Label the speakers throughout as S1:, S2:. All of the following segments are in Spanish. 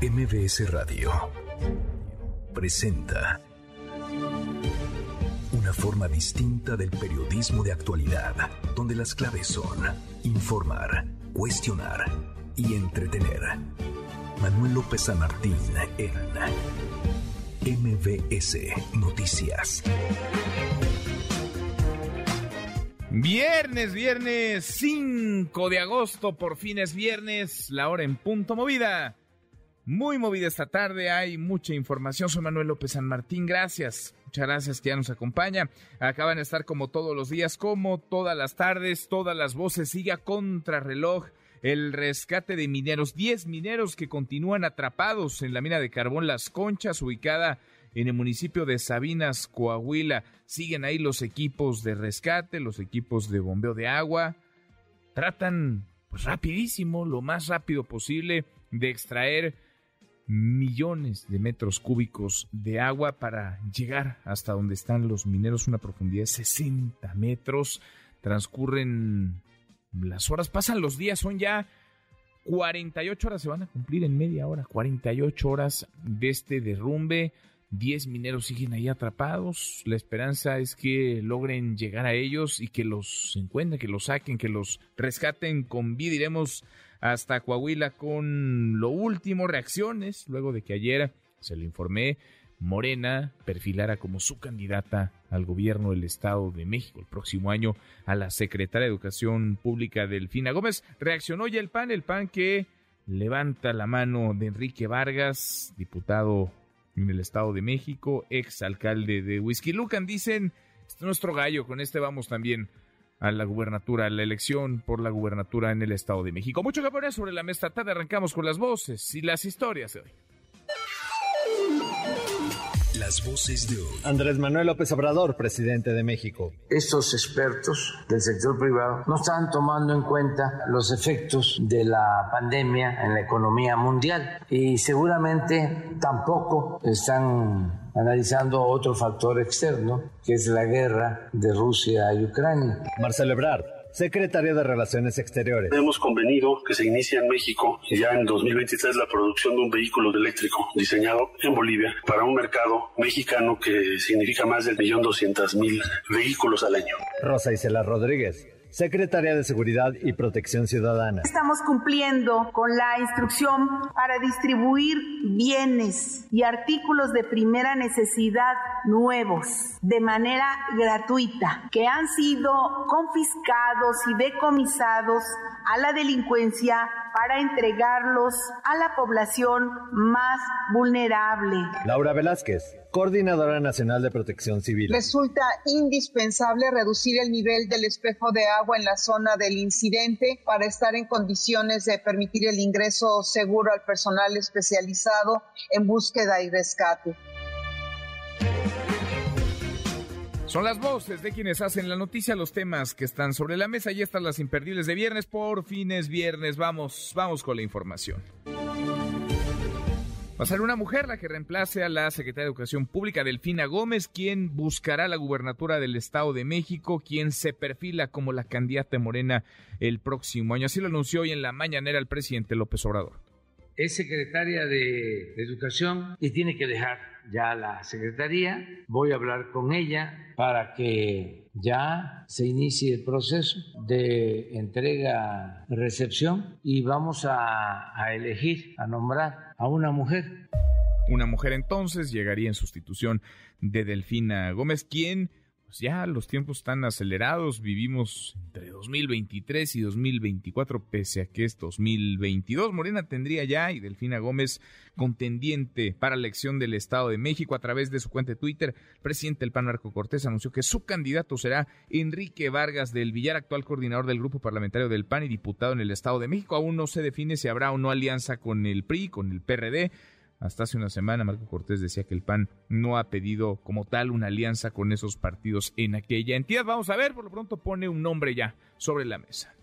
S1: MBS Radio presenta una forma distinta del periodismo de actualidad, donde las claves son informar, cuestionar y entretener. Manuel López San Martín en MBS Noticias.
S2: Viernes, viernes 5 de agosto, por fin es viernes, la hora en punto movida. Muy movida esta tarde, hay mucha información. Soy Manuel López San Martín, gracias. Muchas gracias que ya nos acompaña. Acaban de estar como todos los días, como todas las tardes, todas las voces. Siga contrarreloj el rescate de mineros. Diez mineros que continúan atrapados en la mina de carbón Las Conchas, ubicada en el municipio de Sabinas, Coahuila. Siguen ahí los equipos de rescate, los equipos de bombeo de agua. Tratan pues rapidísimo, lo más rápido posible, de extraer millones de metros cúbicos de agua para llegar hasta donde están los mineros, una profundidad de 60 metros. Transcurren las horas, pasan los días, son ya 48 horas, se van a cumplir en media hora, 48 horas de este derrumbe. 10 mineros siguen ahí atrapados. La esperanza es que logren llegar a ellos y que los encuentren, que los saquen, que los rescaten con vida. Iremos hasta Coahuila con lo último, reacciones, luego de que ayer se le informé, Morena perfilara como su candidata al gobierno del Estado de México el próximo año a la secretaria de Educación Pública Delfina Gómez. Reaccionó ya el PAN, el PAN que levanta la mano de Enrique Vargas, diputado en el Estado de México, ex alcalde de Whisky Lucan. Dicen, este es nuestro gallo, con este vamos también a la gubernatura, a la elección por la gubernatura en el Estado de México. Mucho que poner sobre la mesa tarde, arrancamos con las voces y las historias de hoy.
S1: Las voces de hoy.
S3: Andrés Manuel López Obrador, presidente de México.
S4: Estos expertos del sector privado no están tomando en cuenta los efectos de la pandemia en la economía mundial y seguramente tampoco están analizando otro factor externo, que es la guerra de Rusia y Ucrania.
S3: Marcelo Ebrard, secretario de Relaciones Exteriores.
S5: Hemos convenido que se inicie en México ya en 2023 la producción de un vehículo eléctrico diseñado en Bolivia para un mercado mexicano que significa más del millón doscientos mil vehículos al año.
S3: Rosa Isela Rodríguez, Secretaria de Seguridad y Protección Ciudadana.
S6: Estamos cumpliendo con la instrucción para distribuir bienes y artículos de primera necesidad nuevos de manera gratuita que han sido confiscados y decomisados a la delincuencia para entregarlos a la población más vulnerable.
S3: Laura Velázquez, Coordinadora Nacional de Protección Civil.
S7: Resulta indispensable reducir el nivel del espejo de agua en la zona del incidente para estar en condiciones de permitir el ingreso seguro al personal especializado en búsqueda y rescate.
S2: Son las voces de quienes hacen la noticia, los temas que están sobre la mesa y estas las imperdibles de viernes. Por fines viernes, vamos, vamos con la información. Va a una mujer la que reemplace a la secretaria de Educación Pública, Delfina Gómez, quien buscará la gubernatura del Estado de México, quien se perfila como la candidata morena el próximo año. Así lo anunció hoy en la mañanera el presidente López Obrador.
S8: Es secretaria de Educación y tiene que dejar ya la secretaría. Voy a hablar con ella para que ya se inicie el proceso de entrega-recepción y vamos a, elegir, a nombrar a una mujer.
S2: Una mujer entonces llegaría en sustitución de Delfina Gómez, quien pues ya los tiempos están acelerados, vivimos entre 2023 y 2024, pese a que es 2022. Morena tendría ya y Delfina Gómez contendiente para la elección del Estado de México a través de su cuenta de Twitter. El presidente del PAN Marco Cortés anunció que su candidato será Enrique Vargas del Villar, actual coordinador del grupo parlamentario del PAN y diputado en el Estado de México. Aún no se define si habrá o no alianza con el PRI, con el PRD. Hasta hace una semana Marco Cortés decía que el PAN no ha pedido como tal una alianza con esos partidos en aquella entidad. Vamos a ver, por lo pronto pone un nombre ya sobre la mesa.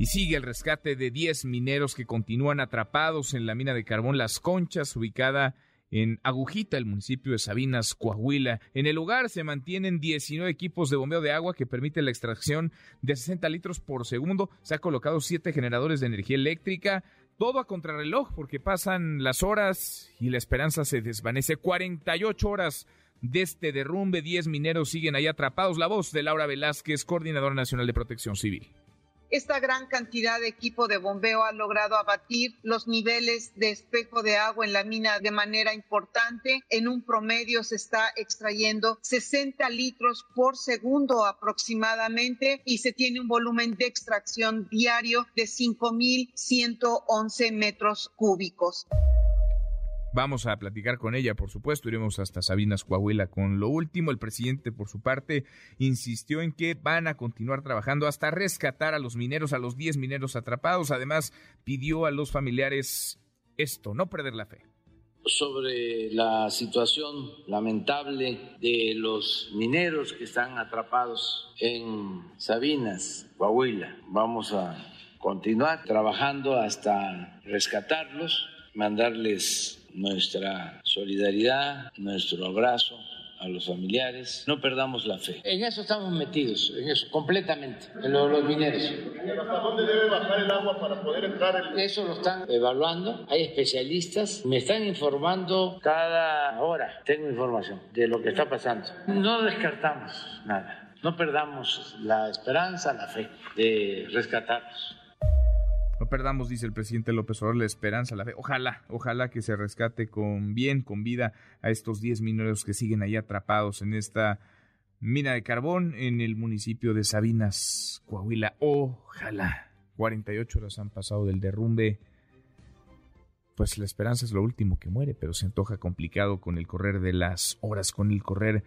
S2: Y sigue el rescate de 10 mineros que continúan atrapados en la mina de carbón Las Conchas, ubicada en Agujita, el municipio de Sabinas, Coahuila. En el lugar se mantienen 19 equipos de bombeo de agua que permiten la extracción de 60 litros por segundo. Se ha colocado 7 generadores de energía eléctrica, todo a contrarreloj porque pasan las horas y la esperanza se desvanece. 48 horas de este derrumbe, 10 mineros siguen ahí atrapados. La voz de Laura Velázquez, coordinadora nacional de protección civil.
S7: Esta gran cantidad de equipo de bombeo ha logrado abatir los niveles de espejo de agua en la mina de manera importante. En un promedio se está extrayendo 60 litros por segundo aproximadamente y se tiene un volumen de extracción diario de 5.111 metros cúbicos.
S2: Vamos a platicar con ella, por supuesto. Iremos hasta Sabinas, Coahuila con lo último. El presidente, por su parte, insistió en que van a continuar trabajando hasta rescatar a los mineros, a los 10 mineros atrapados. Además, pidió a los familiares esto, no perder la fe.
S8: Sobre la situación lamentable de los mineros que están atrapados en Sabinas, Coahuila, vamos a continuar trabajando hasta rescatarlos, mandarles nuestra solidaridad, nuestro abrazo a los familiares. No perdamos la fe. En eso estamos metidos, en eso, completamente, en los mineros.
S9: ¿Hasta dónde debe bajar el agua para poder entrar? El...
S8: Eso lo están evaluando. Hay especialistas. Me están informando cada hora. Tengo información de lo que está pasando. No descartamos nada. No perdamos la esperanza, la fe de rescatarlos.
S2: No perdamos, dice el presidente López Obrador, la esperanza, la fe. Ojalá, ojalá que se rescate con bien, con vida a estos 10 mineros que siguen ahí atrapados en esta mina de carbón en el municipio de Sabinas, Coahuila. Ojalá. 48 horas han pasado del derrumbe. Pues la esperanza es lo último que muere, pero se antoja complicado con el correr de las horas, con el correr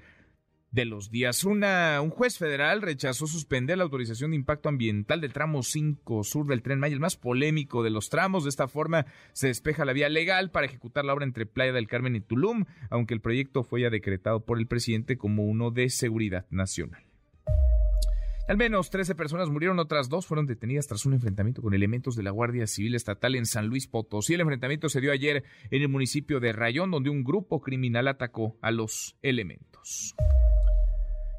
S2: de los días. Una, un juez federal rechazó suspender la autorización de impacto ambiental del tramo 5 sur del tren Maya, el más polémico de los tramos. De esta forma se despeja la vía legal para ejecutar la obra entre Playa del Carmen y Tulum, aunque el proyecto fue ya decretado por el presidente como uno de seguridad nacional. Al menos 13 personas murieron, otras dos fueron detenidas tras un enfrentamiento con elementos de la Guardia Civil Estatal en San Luis Potosí. El enfrentamiento se dio ayer en el municipio de Rayón, donde un grupo criminal atacó a los elementos.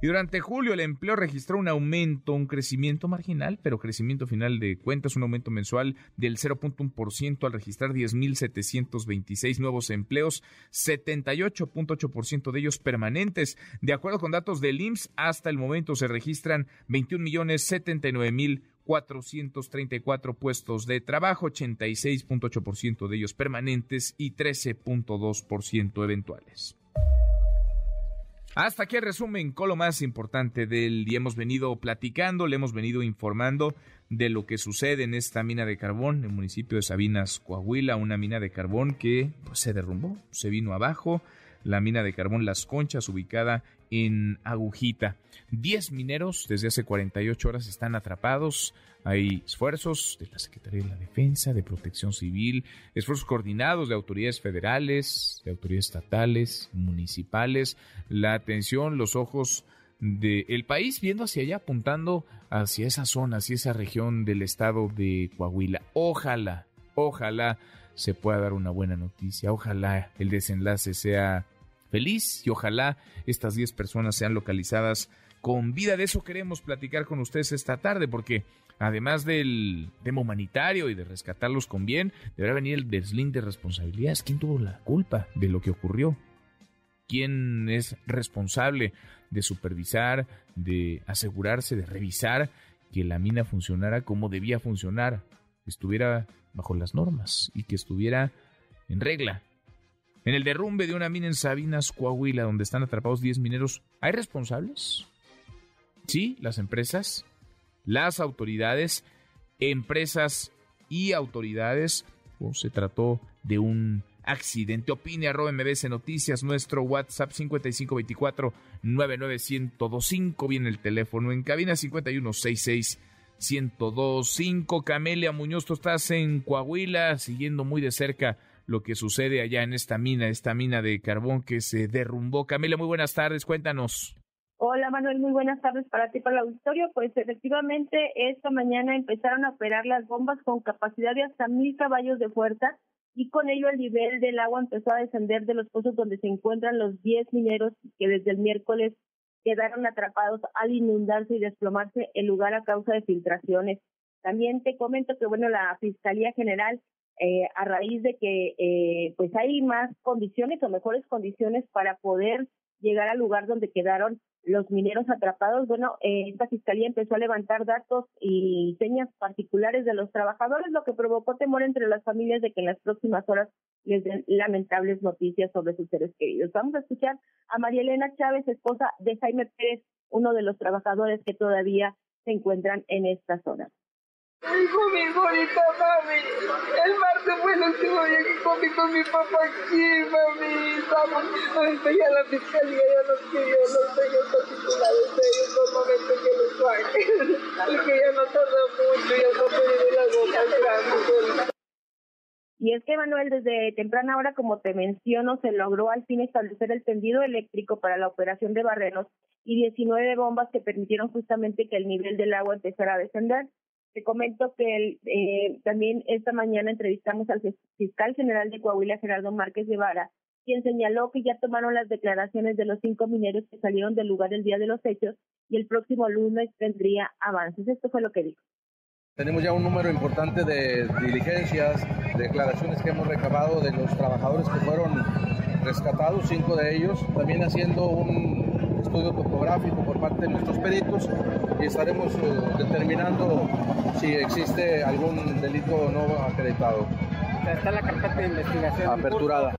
S2: Y durante julio el empleo registró un aumento, un crecimiento marginal, pero crecimiento final de cuentas, un aumento mensual del 0.1% al registrar 10.726 nuevos empleos, 78.8% de ellos permanentes. De acuerdo con datos del IMSS, hasta el momento se registran 21.079.434 puestos de trabajo, 86.8% de ellos permanentes y 13.2% eventuales. Hasta aquí resumen con lo más importante del día. Hemos venido platicando, le hemos venido informando de lo que sucede en esta mina de carbón en el municipio de Sabinas, Coahuila, una mina de carbón que pues, se derrumbó, se vino abajo. La mina de carbón Las Conchas, ubicada en Agujita. Diez mineros desde hace 48 horas están atrapados. Hay esfuerzos de la Secretaría de la Defensa, de Protección Civil, esfuerzos coordinados de autoridades federales, de autoridades estatales, municipales, la atención, los ojos del país viendo hacia allá, apuntando hacia esa zona, hacia esa región del estado de Coahuila. Ojalá, ojalá se pueda dar una buena noticia, ojalá el desenlace sea feliz y ojalá estas 10 personas sean localizadas con vida. De eso queremos platicar con ustedes esta tarde porque además del tema humanitario y de rescatarlos con bien, deberá venir el deslinde de responsabilidades. ¿Quién tuvo la culpa de lo que ocurrió? ¿Quién es responsable de supervisar, de asegurarse, de revisar que la mina funcionara como debía funcionar, que estuviera bajo las normas y que estuviera en regla? En el derrumbe de una mina en Sabinas, Coahuila, donde están atrapados 10 mineros, ¿hay responsables? Sí, las empresas, las autoridades, empresas y autoridades. ¿O se trató de un accidente? Opine arroba MBS Noticias, nuestro WhatsApp 5524 99125. Viene el teléfono en cabina 5166 1025. Camelia Muñoz, tú estás en Coahuila, siguiendo muy de cerca lo que sucede allá en esta mina, esta mina de carbón que se derrumbó. Camila, muy buenas tardes, cuéntanos.
S10: Hola Manuel, muy buenas tardes para ti, para el auditorio. Pues efectivamente esta mañana empezaron a operar las bombas con capacidad de hasta mil caballos de fuerza y con ello el nivel del agua empezó a descender de los pozos donde se encuentran los 10 mineros que desde el miércoles quedaron atrapados al inundarse y desplomarse el lugar a causa de filtraciones. También te comento que bueno la Fiscalía General eh, a raíz de que eh, pues hay más condiciones o mejores condiciones para poder llegar al lugar donde quedaron los mineros atrapados. Bueno, eh, esta fiscalía empezó a levantar datos y señas particulares de los trabajadores, lo que provocó temor entre las familias de que en las próximas horas les den lamentables noticias sobre sus seres queridos. Vamos a escuchar a María Elena Chávez, esposa de Jaime Pérez, uno de los trabajadores que todavía se encuentran en esta zona.
S11: Hijo, mi bonita mami. El martes fue el último día que comí con mi papá aquí, mami. Vamos, ahorita ya la fiscalía ya nos pidió los sellos particulares de ellos normalmente que los saquen. Y que ya no tarda mucho, ya está poniendo las gotas grandes.
S10: Y es que, Manuel, desde temprana hora, como te menciono, se logró al fin establecer el tendido eléctrico para la operación de barrenos y 19 bombas que permitieron justamente que el nivel del agua empezara a descender. Te comento que el, eh, también esta mañana entrevistamos al fiscal general de Coahuila, Gerardo Márquez Guevara, quien señaló que ya tomaron las declaraciones de los cinco mineros que salieron del lugar el día de los hechos y el próximo lunes tendría avances. Esto fue lo que dijo.
S12: Tenemos ya un número importante de diligencias, declaraciones que hemos recabado de los trabajadores que fueron rescatados, cinco de ellos, también haciendo un estudio topográfico por parte de nuestros peritos y estaremos eh, determinando si existe algún delito no acreditado.
S13: Está la carpeta de investigación
S12: aperturada.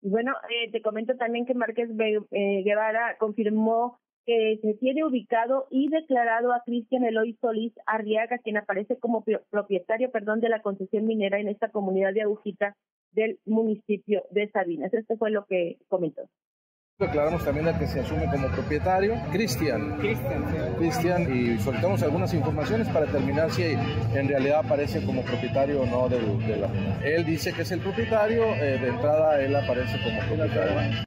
S10: Y bueno, eh, te comento también que Márquez eh, Guevara confirmó que se tiene ubicado y declarado a Cristian Eloy Solís Arriaga, quien aparece como propietario, perdón, de la concesión minera en esta comunidad de Agujita del municipio de Sabinas. Esto fue lo que comentó.
S12: Declaramos también al que se asume como propietario, Cristian.
S13: Cristian,
S12: y solicitamos algunas informaciones para determinar si en realidad aparece como propietario o no de la. Él dice que es el propietario, eh, de entrada él aparece como propietario.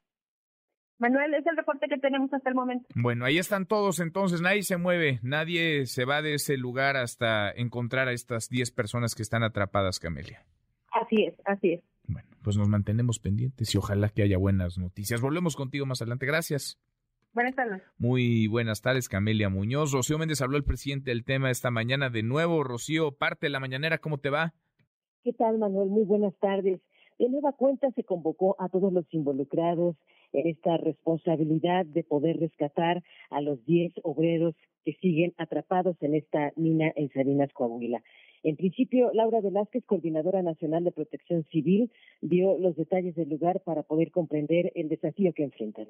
S10: Manuel, es el reporte que tenemos hasta el momento.
S2: Bueno, ahí están todos, entonces nadie se mueve, nadie se va de ese lugar hasta encontrar a estas 10 personas que están atrapadas, Camelia.
S10: Así es, así es.
S2: Pues nos mantenemos pendientes y ojalá que haya buenas noticias. Volvemos contigo más adelante. Gracias.
S10: Buenas tardes.
S2: Muy buenas tardes, Camelia Muñoz. Rocío Méndez habló el presidente del tema esta mañana de nuevo. Rocío, parte de la mañanera, ¿cómo te va?
S14: ¿Qué tal, Manuel? Muy buenas tardes. De nueva cuenta se convocó a todos los involucrados en esta responsabilidad de poder rescatar a los 10 obreros que siguen atrapados en esta mina en Sabinas, Coahuila. En principio, Laura Velázquez, coordinadora nacional de protección civil, dio los detalles del lugar para poder comprender el desafío que enfrentan.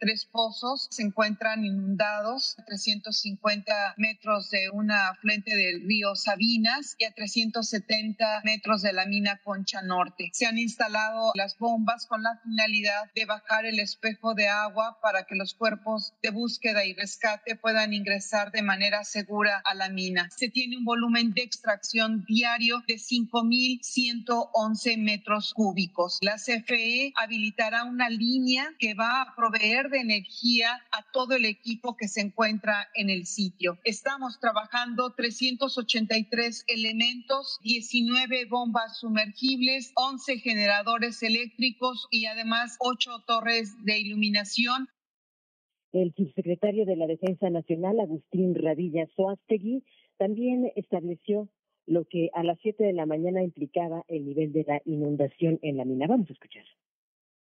S7: Tres pozos se encuentran inundados a 350 metros de una fuente del río Sabinas y a 370 metros de la mina Concha Norte. Se han instalado las bombas con la finalidad de bajar el espejo de agua para que los cuerpos de búsqueda y rescate puedan ingresar de manera segura a la mina. Se tiene un volumen de extracción diario de 5.111 metros cúbicos. La CFE habilitará una línea que va a proveer de energía a todo el equipo que se encuentra en el sitio. Estamos trabajando 383 elementos, 19 bombas sumergibles, 11 generadores eléctricos y además 8 torres de iluminación.
S14: El subsecretario de la Defensa Nacional, Agustín Radilla Soastegui, también estableció lo que a las 7 de la mañana implicaba el nivel de la inundación en la mina. Vamos a escuchar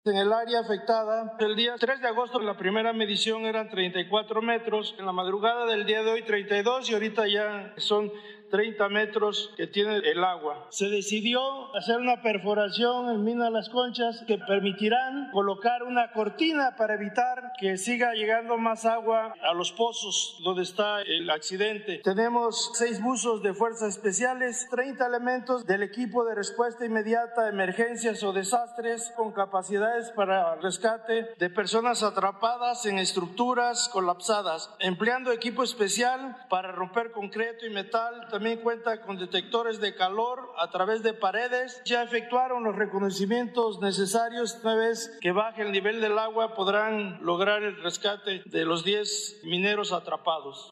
S15: en el área afectada. El día 3 de agosto la primera medición eran 34 metros, en la madrugada del día de hoy 32 y ahorita ya son 30 metros que tiene el agua. Se decidió hacer una perforación en Mina Las Conchas que permitirán colocar una cortina para evitar que siga llegando más agua a los pozos donde está el accidente. Tenemos seis buzos de fuerzas especiales, 30 elementos del equipo de respuesta inmediata emergencias o desastres con capacidades para rescate de personas atrapadas en estructuras colapsadas, empleando equipo especial para romper concreto y metal también cuenta con detectores de calor a través de paredes. Ya efectuaron los reconocimientos necesarios. Una vez que baje el nivel del agua podrán lograr el rescate de los 10 mineros atrapados.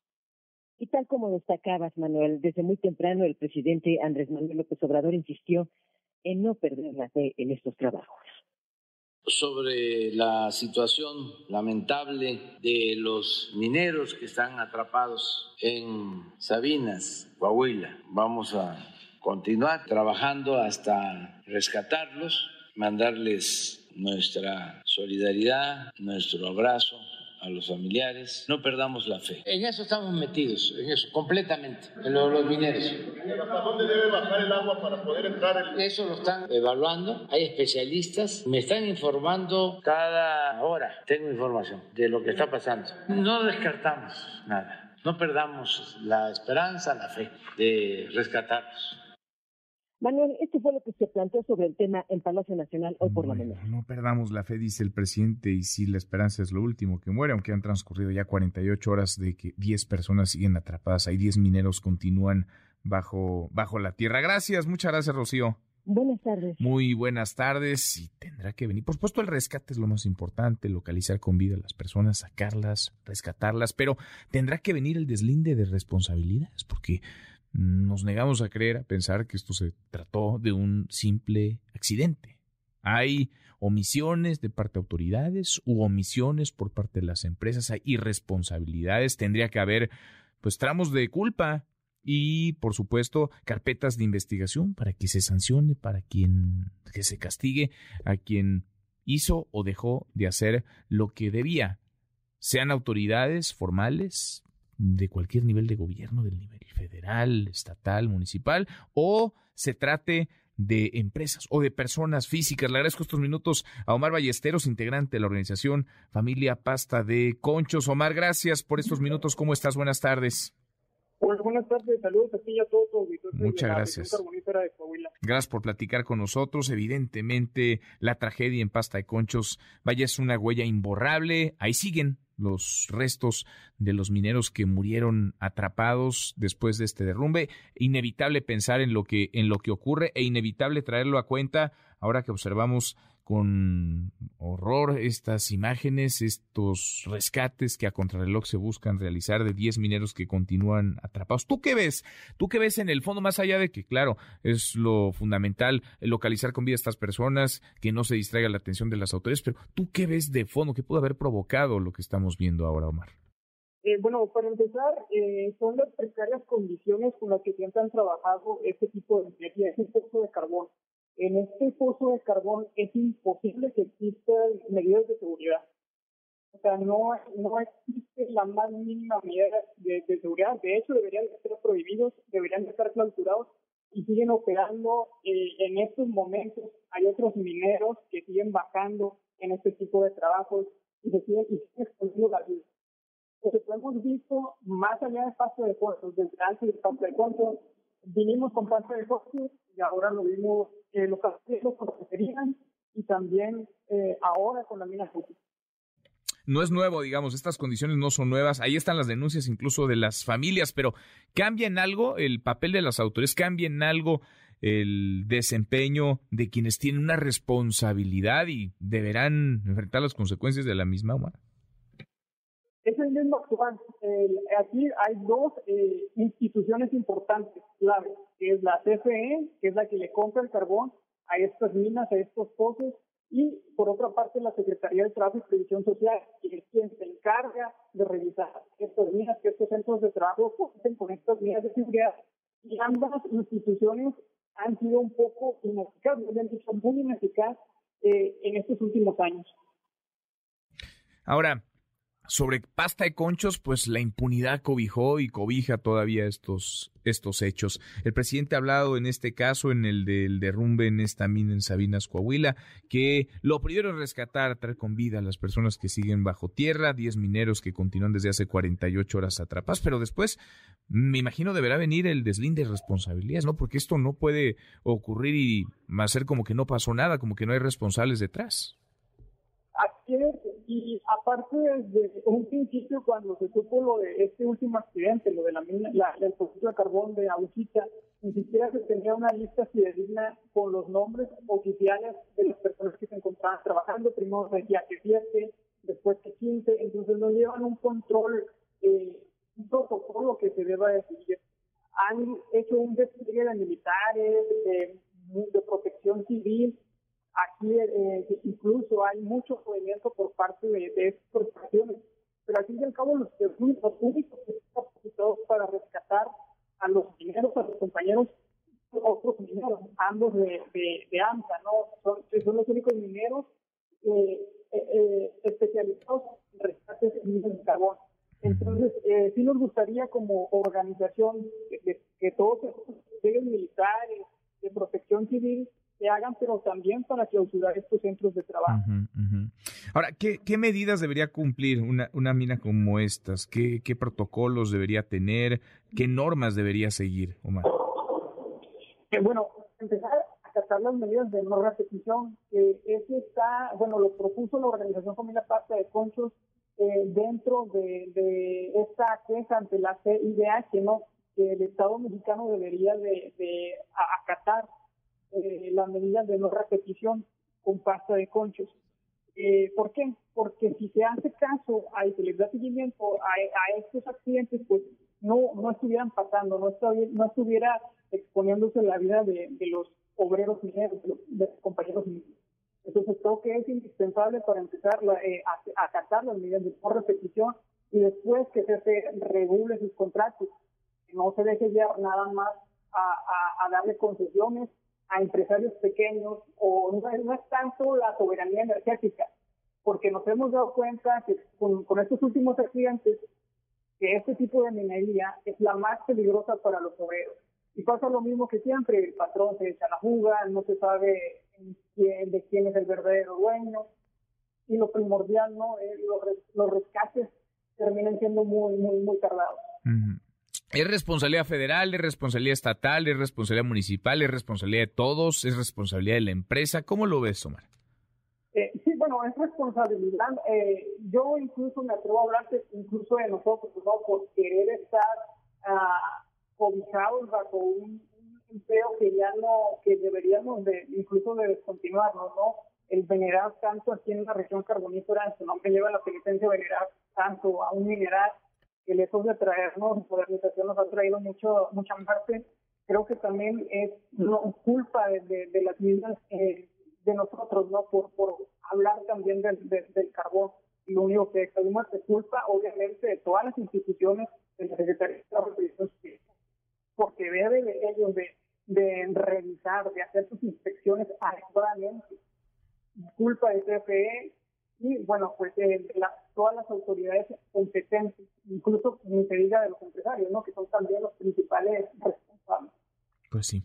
S14: Y tal como destacabas, Manuel, desde muy temprano el presidente Andrés Manuel López Obrador insistió en no perder la fe en estos trabajos
S8: sobre la situación lamentable de los mineros que están atrapados en Sabinas, Coahuila. Vamos a continuar trabajando hasta rescatarlos, mandarles nuestra solidaridad, nuestro abrazo a los familiares. No perdamos la fe. En eso estamos metidos, en eso, completamente, en los mineros.
S9: ¿Hasta dónde debe bajar el agua para poder entrar? El...
S8: Eso lo están evaluando. Hay especialistas. Me están informando cada hora. Tengo información de lo que está pasando. No descartamos nada. No perdamos la esperanza, la fe de rescatarlos.
S14: Manuel, esto fue lo que se planteó sobre el tema en Palacio Nacional hoy por la mañana.
S2: No perdamos la fe, dice el presidente, y si la esperanza es lo último que muere, aunque han transcurrido ya 48 horas de que 10 personas siguen atrapadas, hay 10 mineros continúan bajo, bajo la tierra. Gracias, muchas gracias, Rocío.
S14: Buenas tardes.
S2: Muy buenas tardes y tendrá que venir. Por supuesto, el rescate es lo más importante, localizar con vida a las personas, sacarlas, rescatarlas, pero tendrá que venir el deslinde de responsabilidades, porque nos negamos a creer, a pensar que esto se trató de un simple accidente. Hay omisiones de parte de autoridades u omisiones por parte de las empresas, hay irresponsabilidades, tendría que haber pues tramos de culpa y por supuesto carpetas de investigación para que se sancione, para quien que se castigue a quien hizo o dejó de hacer lo que debía, sean autoridades formales, de cualquier nivel de gobierno, del nivel federal, estatal, municipal, o se trate de empresas o de personas físicas. Le agradezco estos minutos a Omar Ballesteros, integrante de la organización Familia Pasta de Conchos. Omar, gracias por estos minutos. ¿Cómo estás? Buenas tardes.
S16: buenas tardes, saludos a ti y a todos
S2: Muchas gracias. Gracias por platicar con nosotros. Evidentemente, la tragedia en Pasta de Conchos, vaya, es una huella imborrable. Ahí siguen los restos de los mineros que murieron atrapados después de este derrumbe. Inevitable pensar en lo que, en lo que ocurre e inevitable traerlo a cuenta ahora que observamos con horror estas imágenes, estos rescates que a contrarreloj se buscan realizar de 10 mineros que continúan atrapados. ¿Tú qué ves? ¿Tú qué ves en el fondo, más allá de que, claro, es lo fundamental localizar con vida a estas personas, que no se distraiga la atención de las autoridades, pero tú qué ves de fondo? ¿Qué pudo haber provocado lo que estamos viendo ahora, Omar?
S16: Eh, bueno, para empezar, eh, son las precarias condiciones con las que siempre han trabajado este tipo de energía, ese pozo de carbón. En este pozo de carbón es imposible que existan medidas de seguridad. O sea, no, no existe la más mínima medida de, seguridad. De hecho, deberían ser prohibidos, deberían estar clausurados y siguen operando eh, en estos momentos. Hay otros mineros que siguen bajando en este tipo de trabajos y se siguen, y siguen exponiendo la vida. Lo hemos visto más allá del paso de costos, del trance del paso de costos, vinimos con parte de costos y ahora lo vimos eh, los castelos con querían y también eh, ahora con la mina
S2: no es nuevo, digamos, estas condiciones no son nuevas. Ahí están las denuncias incluso de las familias, pero ¿cambia en algo el papel de las autoridades? ¿Cambia en algo el desempeño de quienes tienen una responsabilidad y deberán enfrentar las consecuencias de la misma?
S16: Es el mismo actual. aquí hay dos eh, instituciones importantes, clave, que es la CFE, que es la que le compra el carbón a estas minas, a estos pozos, y por otra parte la Secretaría de Trabajo y Previsión Social, que es quien se encarga de revisar estas minas, que estos centros de trabajo cuenten con estas minas de seguridad. Y ambas instituciones han sido un poco ineficaces, han dicho muy ineficaces eh, en estos últimos años.
S2: Ahora, sobre pasta de conchos, pues la impunidad cobijó y cobija todavía estos, estos hechos. El presidente ha hablado en este caso, en el del derrumbe en esta mina en Sabinas, Coahuila, que lo primero es rescatar, traer con vida a las personas que siguen bajo tierra, 10 mineros que continúan desde hace 48 horas atrapados, pero después me imagino deberá venir el deslinde de responsabilidades, ¿no? Porque esto no puede ocurrir y hacer como que no pasó nada, como que no hay responsables detrás.
S16: Así y aparte desde un principio cuando se supo lo de este último accidente, lo de la mina, la, el de carbón de Aguchita, ni siquiera se tenía una lista fidedigna con los nombres oficiales de las personas que se encontraban trabajando, primero decía que siete, después que quince, entonces no llevan un control, eh, un protocolo que se deba decidir. Han hecho un despliegue de militares, de protección civil, Aquí eh, incluso hay mucho movimiento por parte de, de estas corporaciones, pero al fin y al cabo los, únicos que están capacitados para rescatar a los mineros, a los compañeros, otros mineros, ambos de, de, AMSA, ¿no? Son, son los únicos mineros eh, eh, especializados en rescates de carbón. Entonces, eh, sí nos gustaría como organización que, que todos los militares de protección civil se hagan, pero también para clausurar estos centros de trabajo.
S2: Ahora, ¿qué, ¿qué, medidas debería cumplir una, una mina como estas? ¿Qué, ¿Qué protocolos debería tener? ¿Qué normas debería seguir, Omar?
S16: Eh, bueno, empezar a acatar las medidas de no repetición, que eso está, bueno, lo propuso la Organización Familia Pasta de Conchos eh, dentro de, de, esta queja ante la CIDH, ¿no? que el Estado mexicano debería de, de acatar eh, las medidas de no repetición con pasta de conchos. Eh, ¿Por qué? Porque si se hace caso a se les da seguimiento a, estos accidentes, pues no, no estuvieran pasando, no, estuviera, no estuviera exponiéndose la vida de, los obreros mineros, de los, compañeros mineros. Entonces creo que es indispensable para empezar eh, a, acatar las medidas de no repetición y después que se, regule sus contratos, que no se deje llevar nada más a darle concesiones a empresarios pequeños o no, es tanto la soberanía energética, porque nos hemos dado cuenta que con, estos últimos accidentes que este tipo de minería es la más peligrosa para los obreros. Y pasa lo mismo que siempre, el patrón se echa la fuga, no se sabe quién, de quién es el verdadero dueño, y lo primordial, ¿no? Eh, los, los rescates terminan siendo muy, muy, muy tardados.
S2: ¿Es responsabilidad federal, es responsabilidad estatal, es responsabilidad municipal, es responsabilidad de todos, es responsabilidad de la empresa? ¿Cómo lo ves, Omar?
S16: Eh, sí, bueno, es responsabilidad. Eh, yo incluso me atrevo a hablarte incluso de nosotros, ¿no? Por querer estar uh, cobijados bajo un, empleo que ya no, que deberíamos de, incluso de descontinuarnos, ¿no? El venerar tanto aquí en la región carbonífera, su nombre lleva la penitencia venerar tanto a un mineral el hecho de traernos modernización nos ha traído mucho mucha parte. Creo que también es no, culpa de, de, las mismas eh, de nosotros, ¿no? Por, por hablar también del, del carbón. Y lo único que tenemos es culpa, obviamente, de todas las instituciones, de la Secretaría de porque debe de ellos de, de revisar, de hacer sus inspecciones adecuadamente. Culpa de CFE, y bueno, pues eh, todas las autoridades competentes, incluso ni se diga de los empresarios, ¿no? que son también los principales responsables.
S2: Pues sí,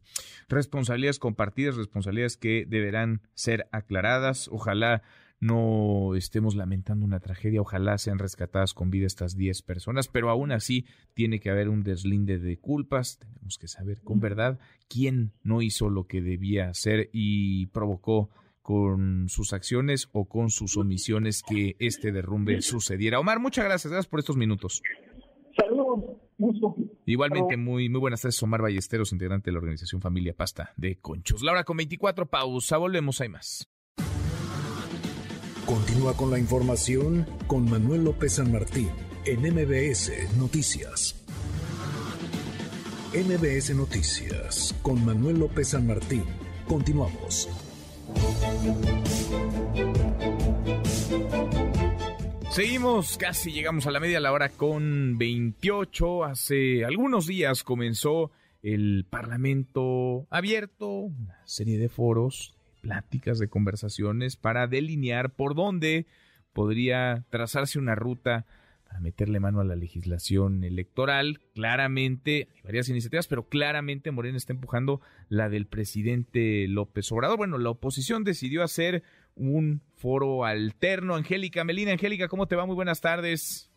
S2: responsabilidades compartidas, responsabilidades que deberán ser aclaradas. Ojalá no estemos lamentando una tragedia, ojalá sean rescatadas con vida estas 10 personas, pero aún así tiene que haber un deslinde de culpas, tenemos que saber con verdad quién no hizo lo que debía hacer y provocó con sus acciones o con sus omisiones que este derrumbe sucediera. Omar, muchas gracias, gracias por estos minutos.
S16: Saludos,
S2: Igualmente, muy, muy buenas tardes, Omar Ballesteros, integrante de la organización Familia Pasta de Conchos. Laura, con 24 pausa, volvemos, hay más.
S1: Continúa con la información con Manuel López San Martín en MBS Noticias. MBS Noticias con Manuel López San Martín. Continuamos.
S2: Seguimos, casi llegamos a la media la hora con 28. Hace algunos días comenzó el Parlamento abierto, una serie de foros, pláticas, de conversaciones para delinear por dónde podría trazarse una ruta para meterle mano a la legislación electoral. Claramente, hay varias iniciativas, pero claramente Morena está empujando la del presidente López Obrador. Bueno, la oposición decidió hacer un foro alterno. Angélica Melina, Angélica, ¿cómo te va? Muy buenas tardes.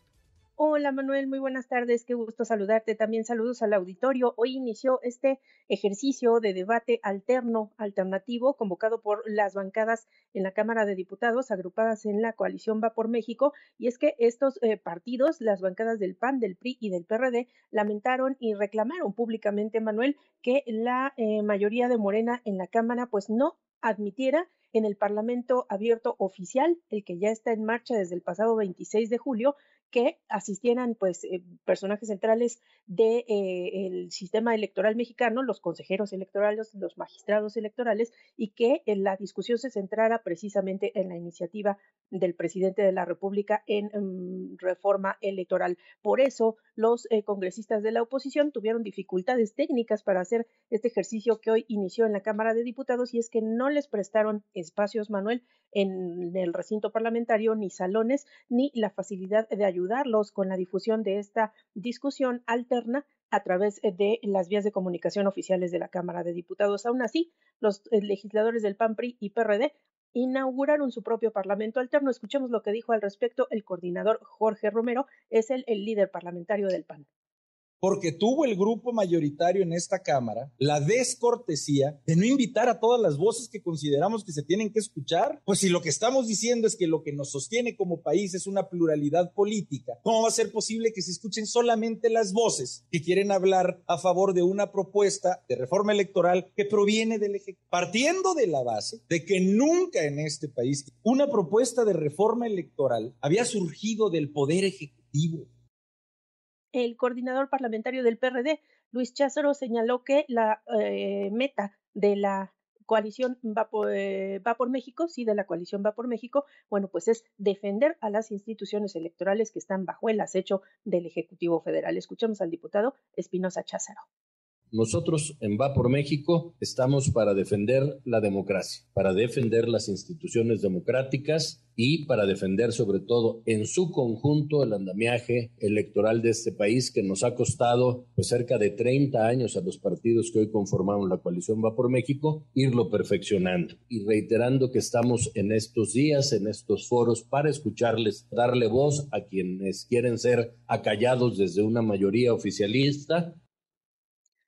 S10: Hola Manuel, muy buenas tardes, qué gusto saludarte. También saludos al auditorio. Hoy inició este ejercicio de debate alterno, alternativo, convocado por las bancadas en la Cámara de Diputados, agrupadas en la coalición Va por México. Y es que estos eh, partidos, las bancadas del PAN, del PRI y del PRD, lamentaron y reclamaron públicamente, Manuel, que la eh, mayoría de Morena en la Cámara pues no admitiera en el Parlamento abierto oficial, el que ya está en marcha desde el pasado 26 de julio,
S17: que asistieran pues eh, personajes centrales del de, el sistema electoral mexicano, los consejeros electorales, los magistrados electorales, y que la discusión se centrara precisamente en la iniciativa del presidente de la República en mm, reforma electoral. Por eso los congresistas de la oposición tuvieron dificultades técnicas para hacer este ejercicio que hoy inició en la Cámara de Diputados y es que no les prestaron espacios, Manuel, en el recinto parlamentario, ni salones, ni la facilidad de ayudarlos con la difusión de esta discusión alterna a través de las vías de comunicación oficiales de la Cámara de Diputados. Aún así, los eh, legisladores del PAN, PRI y PRD inauguraron su propio parlamento alterno. Escuchemos lo que dijo al respecto el coordinador Jorge Romero, es el, el líder parlamentario del PAN
S18: porque tuvo el grupo mayoritario en esta Cámara la descortesía de no invitar a todas las voces que consideramos que se tienen que escuchar. Pues si lo que estamos diciendo es que lo que nos sostiene como país es una pluralidad política, ¿cómo va a ser posible que se escuchen solamente las voces que quieren hablar a favor de una propuesta de reforma electoral que proviene del Ejecutivo? Partiendo de la base de que nunca en este país una propuesta de reforma electoral había surgido del Poder Ejecutivo
S17: el coordinador parlamentario del PRD, Luis Cházaro, señaló que la eh, meta de la coalición va por, eh, va por México, sí, de la coalición va por México, bueno, pues es defender a las instituciones electorales que están bajo el acecho del Ejecutivo Federal. Escuchemos al diputado Espinosa Cházaro.
S19: Nosotros en Va por México estamos para defender la democracia, para defender las instituciones democráticas y para defender sobre todo en su conjunto el andamiaje electoral de este país que nos ha costado pues cerca de 30 años a los partidos que hoy conformamos la coalición Va por México irlo perfeccionando y reiterando que estamos en estos días, en estos foros para escucharles, darle voz a quienes quieren ser acallados desde una mayoría oficialista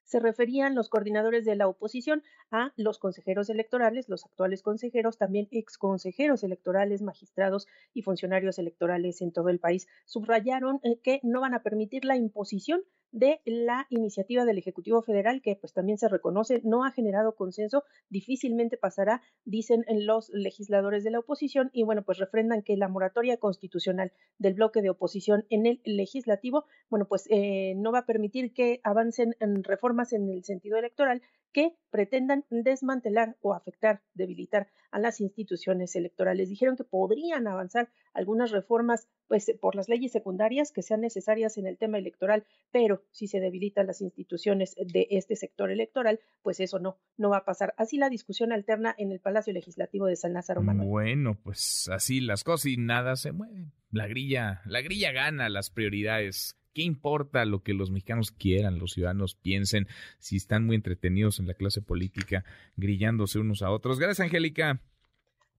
S17: se referían los coordinadores de la oposición a los consejeros electorales, los actuales consejeros, también ex consejeros electorales, magistrados y funcionarios electorales en todo el país. Subrayaron eh, que no van a permitir la imposición de la iniciativa del Ejecutivo Federal, que pues también se reconoce, no ha generado consenso, difícilmente pasará, dicen los legisladores de la oposición, y bueno, pues refrendan que la moratoria constitucional del bloque de oposición en el legislativo, bueno, pues eh, no va a permitir que avancen en reformas en el sentido electoral que pretendan desmantelar o afectar, debilitar a las instituciones electorales. Dijeron que podrían avanzar algunas reformas pues por las leyes secundarias que sean necesarias en el tema electoral, pero si se debilitan las instituciones de este sector electoral, pues eso no no va a pasar. Así la discusión alterna en el Palacio Legislativo de San Lázaro Manuel.
S2: Bueno, pues así las cosas y nada se mueve. La grilla, la grilla gana las prioridades ¿Qué importa lo que los mexicanos quieran, los ciudadanos piensen, si están muy entretenidos en la clase política, grillándose unos a otros? Gracias, Angélica.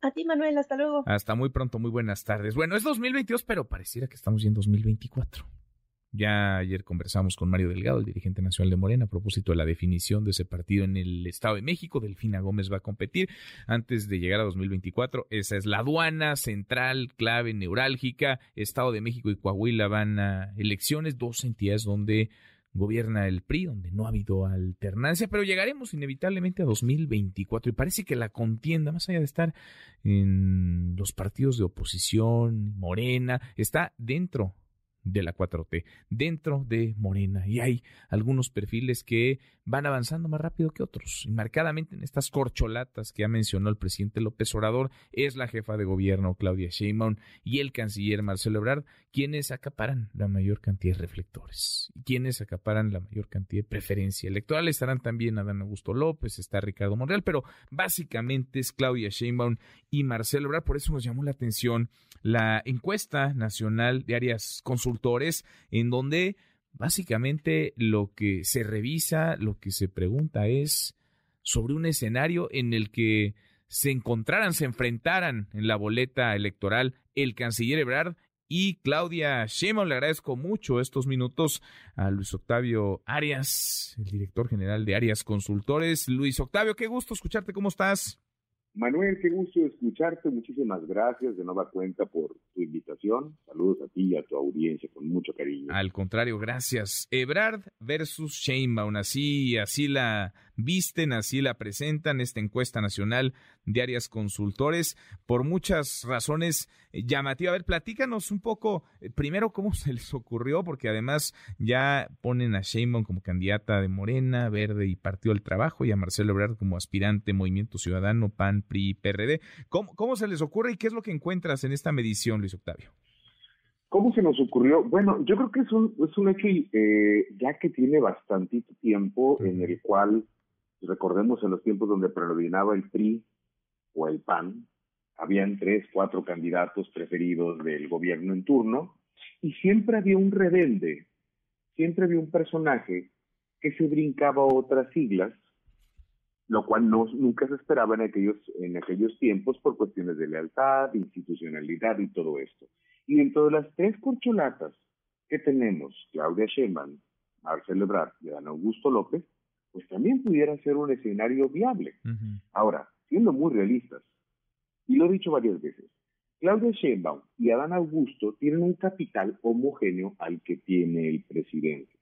S17: A ti, Manuel, hasta luego.
S2: Hasta muy pronto, muy buenas tardes. Bueno, es 2022, pero pareciera que estamos en 2024. Ya ayer conversamos con Mario Delgado, el dirigente nacional de Morena, a propósito de la definición de ese partido en el Estado de México. Delfina Gómez va a competir antes de llegar a 2024. Esa es la aduana central, clave, neurálgica. Estado de México y Coahuila van a elecciones, dos entidades donde gobierna el PRI, donde no ha habido alternancia, pero llegaremos inevitablemente a 2024 y parece que la contienda, más allá de estar en los partidos de oposición, Morena, está dentro de la 4T dentro de Morena y hay algunos perfiles que van avanzando más rápido que otros. Y marcadamente en estas corcholatas que ha mencionado el presidente López Obrador es la jefa de gobierno Claudia Sheinbaum y el canciller Marcelo Ebrard quienes acaparan la mayor cantidad de reflectores y quienes acaparan la mayor cantidad de preferencia electoral. Estarán también Adán Augusto López, está Ricardo Monreal, pero básicamente es Claudia Sheinbaum y Marcelo Ebrard. Por eso nos llamó la atención la encuesta nacional de áreas en donde Básicamente lo que se revisa, lo que se pregunta es sobre un escenario en el que se encontraran, se enfrentaran en la boleta electoral el canciller Ebrard y Claudia Sheinbaum. Le agradezco mucho estos minutos a Luis Octavio Arias, el director general de Arias Consultores. Luis Octavio, qué gusto escucharte. ¿Cómo estás?
S20: Manuel, qué gusto escucharte. Muchísimas gracias de nueva cuenta por tu invitación. Saludos a ti y a tu audiencia con mucho cariño.
S2: Al contrario, gracias. Ebrard versus Sheinbaum, así, así la visten, así la presentan, esta encuesta nacional de áreas consultores, por muchas razones eh, llamativas. A ver, platícanos un poco, eh, primero, cómo se les ocurrió, porque además ya ponen a Sheinbaum como candidata de Morena, Verde y Partido del Trabajo, y a Marcelo Ebrard como aspirante Movimiento Ciudadano, PAN, PRI, PRD. ¿Cómo, cómo se les ocurre y qué es lo que encuentras en esta medición, Luis Octavio?
S20: ¿Cómo se nos ocurrió? Bueno, yo creo que es un, es un hecho eh, ya que tiene bastantito tiempo en el cual, recordemos en los tiempos donde predominaba el PRI o el PAN, habían tres, cuatro candidatos preferidos del gobierno en turno y siempre había un rebelde, siempre había un personaje que se brincaba otras siglas, lo cual no, nunca se esperaba en aquellos, en aquellos tiempos por cuestiones de lealtad, institucionalidad y todo esto. Y dentro de las tres corcholatas que tenemos, Claudia Sheinbaum, Marcelo Ebrard y Adán Augusto López, pues también pudiera ser un escenario viable. Ahora, siendo muy realistas, y lo he dicho varias veces, Claudia Sheinbaum y Adán Augusto tienen un capital homogéneo al que tiene el presidente.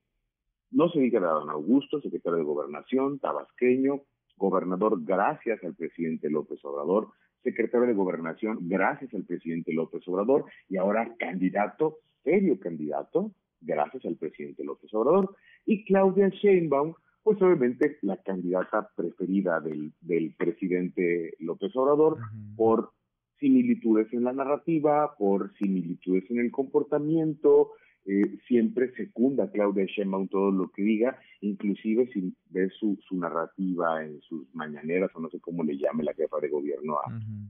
S20: No se diga de Adán Augusto, secretario de Gobernación, tabasqueño, gobernador gracias al presidente López Obrador, secretario de Gobernación gracias al presidente López Obrador y ahora candidato, serio candidato, gracias al presidente López Obrador. Y Claudia Sheinbaum, pues obviamente la candidata preferida del, del presidente López Obrador por similitudes en la narrativa, por similitudes en el comportamiento, eh, siempre secunda a Claudia Sheinbaum todo lo que diga, inclusive si ves su, su, narrativa en sus mañaneras, o no sé cómo le llame la jefa de gobierno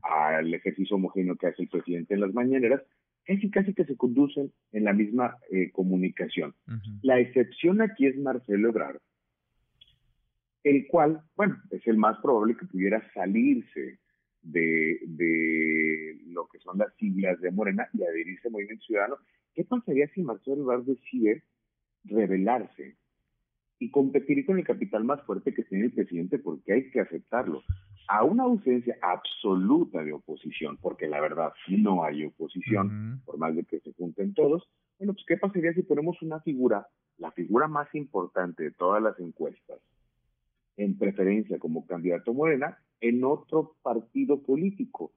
S20: al ejercicio homogéneo que hace el presidente en las mañaneras, casi casi que se conducen en la misma eh, comunicación. La excepción aquí es Marcelo Ebrard, el cual, bueno, es el más probable que pudiera salirse de, de lo que son las siglas de Morena y adherirse al Movimiento Ciudadano ¿Qué pasaría si Marcelo Ebrard decide rebelarse y competir con el capital más fuerte que tiene el presidente? Porque hay que aceptarlo. A una ausencia absoluta de oposición, porque la verdad no hay oposición, por más de que se junten todos, bueno, pues ¿qué pasaría si ponemos una figura, la figura más importante de todas las encuestas, en preferencia como candidato Morena, en otro partido político?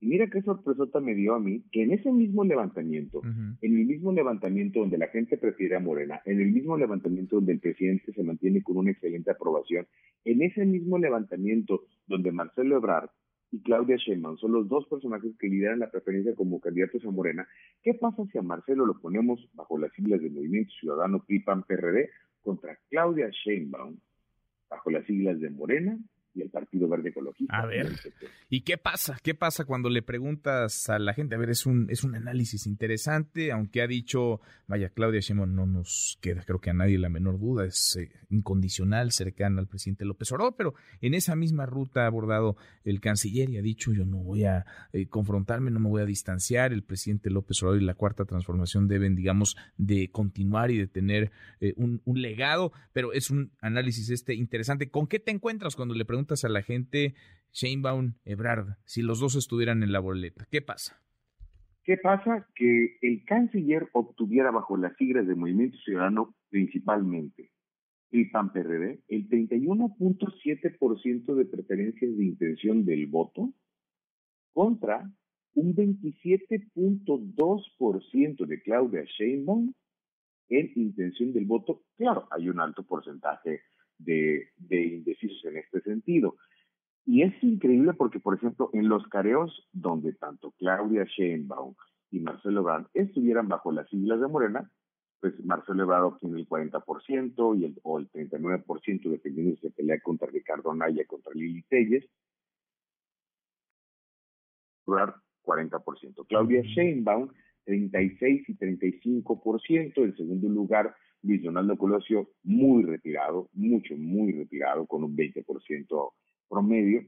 S20: Y mira qué sorpresota me dio a mí que en ese mismo levantamiento, en el mismo levantamiento donde la gente prefiere a Morena, en el mismo levantamiento donde el presidente se mantiene con una excelente aprobación, en ese mismo levantamiento donde Marcelo Ebrard y Claudia Sheinbaum son los dos personajes que lideran la preferencia como candidatos a Morena, ¿qué pasa si a Marcelo lo ponemos bajo las siglas del Movimiento Ciudadano PRI-PAN-PRD contra Claudia Sheinbaum bajo las siglas de Morena y el Partido Verde Ecologista.
S2: A ver, ¿y qué pasa? ¿Qué pasa cuando le preguntas a la gente? A ver, es un, es un análisis interesante, aunque ha dicho, vaya, Claudia Sheinbaum no nos queda, creo que a nadie la menor duda, es eh, incondicional, cercana al presidente López Obrador, pero en esa misma ruta ha abordado el canciller y ha dicho, yo no voy a eh, confrontarme, no me voy a distanciar, el presidente López Obrador y la Cuarta Transformación deben, digamos, de continuar y de tener eh, un, un legado, pero es un análisis este interesante. ¿Con qué te encuentras cuando le preguntas a la gente, Sheinbaum, Ebrard, si los dos estuvieran en la boleta, ¿qué pasa?
S20: ¿Qué pasa? Que el canciller obtuviera bajo las siglas de Movimiento Ciudadano principalmente el PAN-PRD el 31.7% de preferencias de intención del voto contra un 27.2% de Claudia Sheinbaum en intención del voto. Claro, hay un alto porcentaje de, indecisos en este sentido. Y es increíble porque, por ejemplo, en los careos donde tanto Claudia Sheinbaum y Marcelo Ebrard estuvieran bajo las siglas de Morena, pues Marcelo Ebrard obtiene el 40% y el, o el 39% dependiendo si se pelea contra Ricardo Anaya, contra Lili Telles. Ebrard 40%. Claudia Sheinbaum 36 y 35%. En segundo lugar, Luis Donaldo Colosio muy retirado, mucho, muy retirado, con un 20% promedio.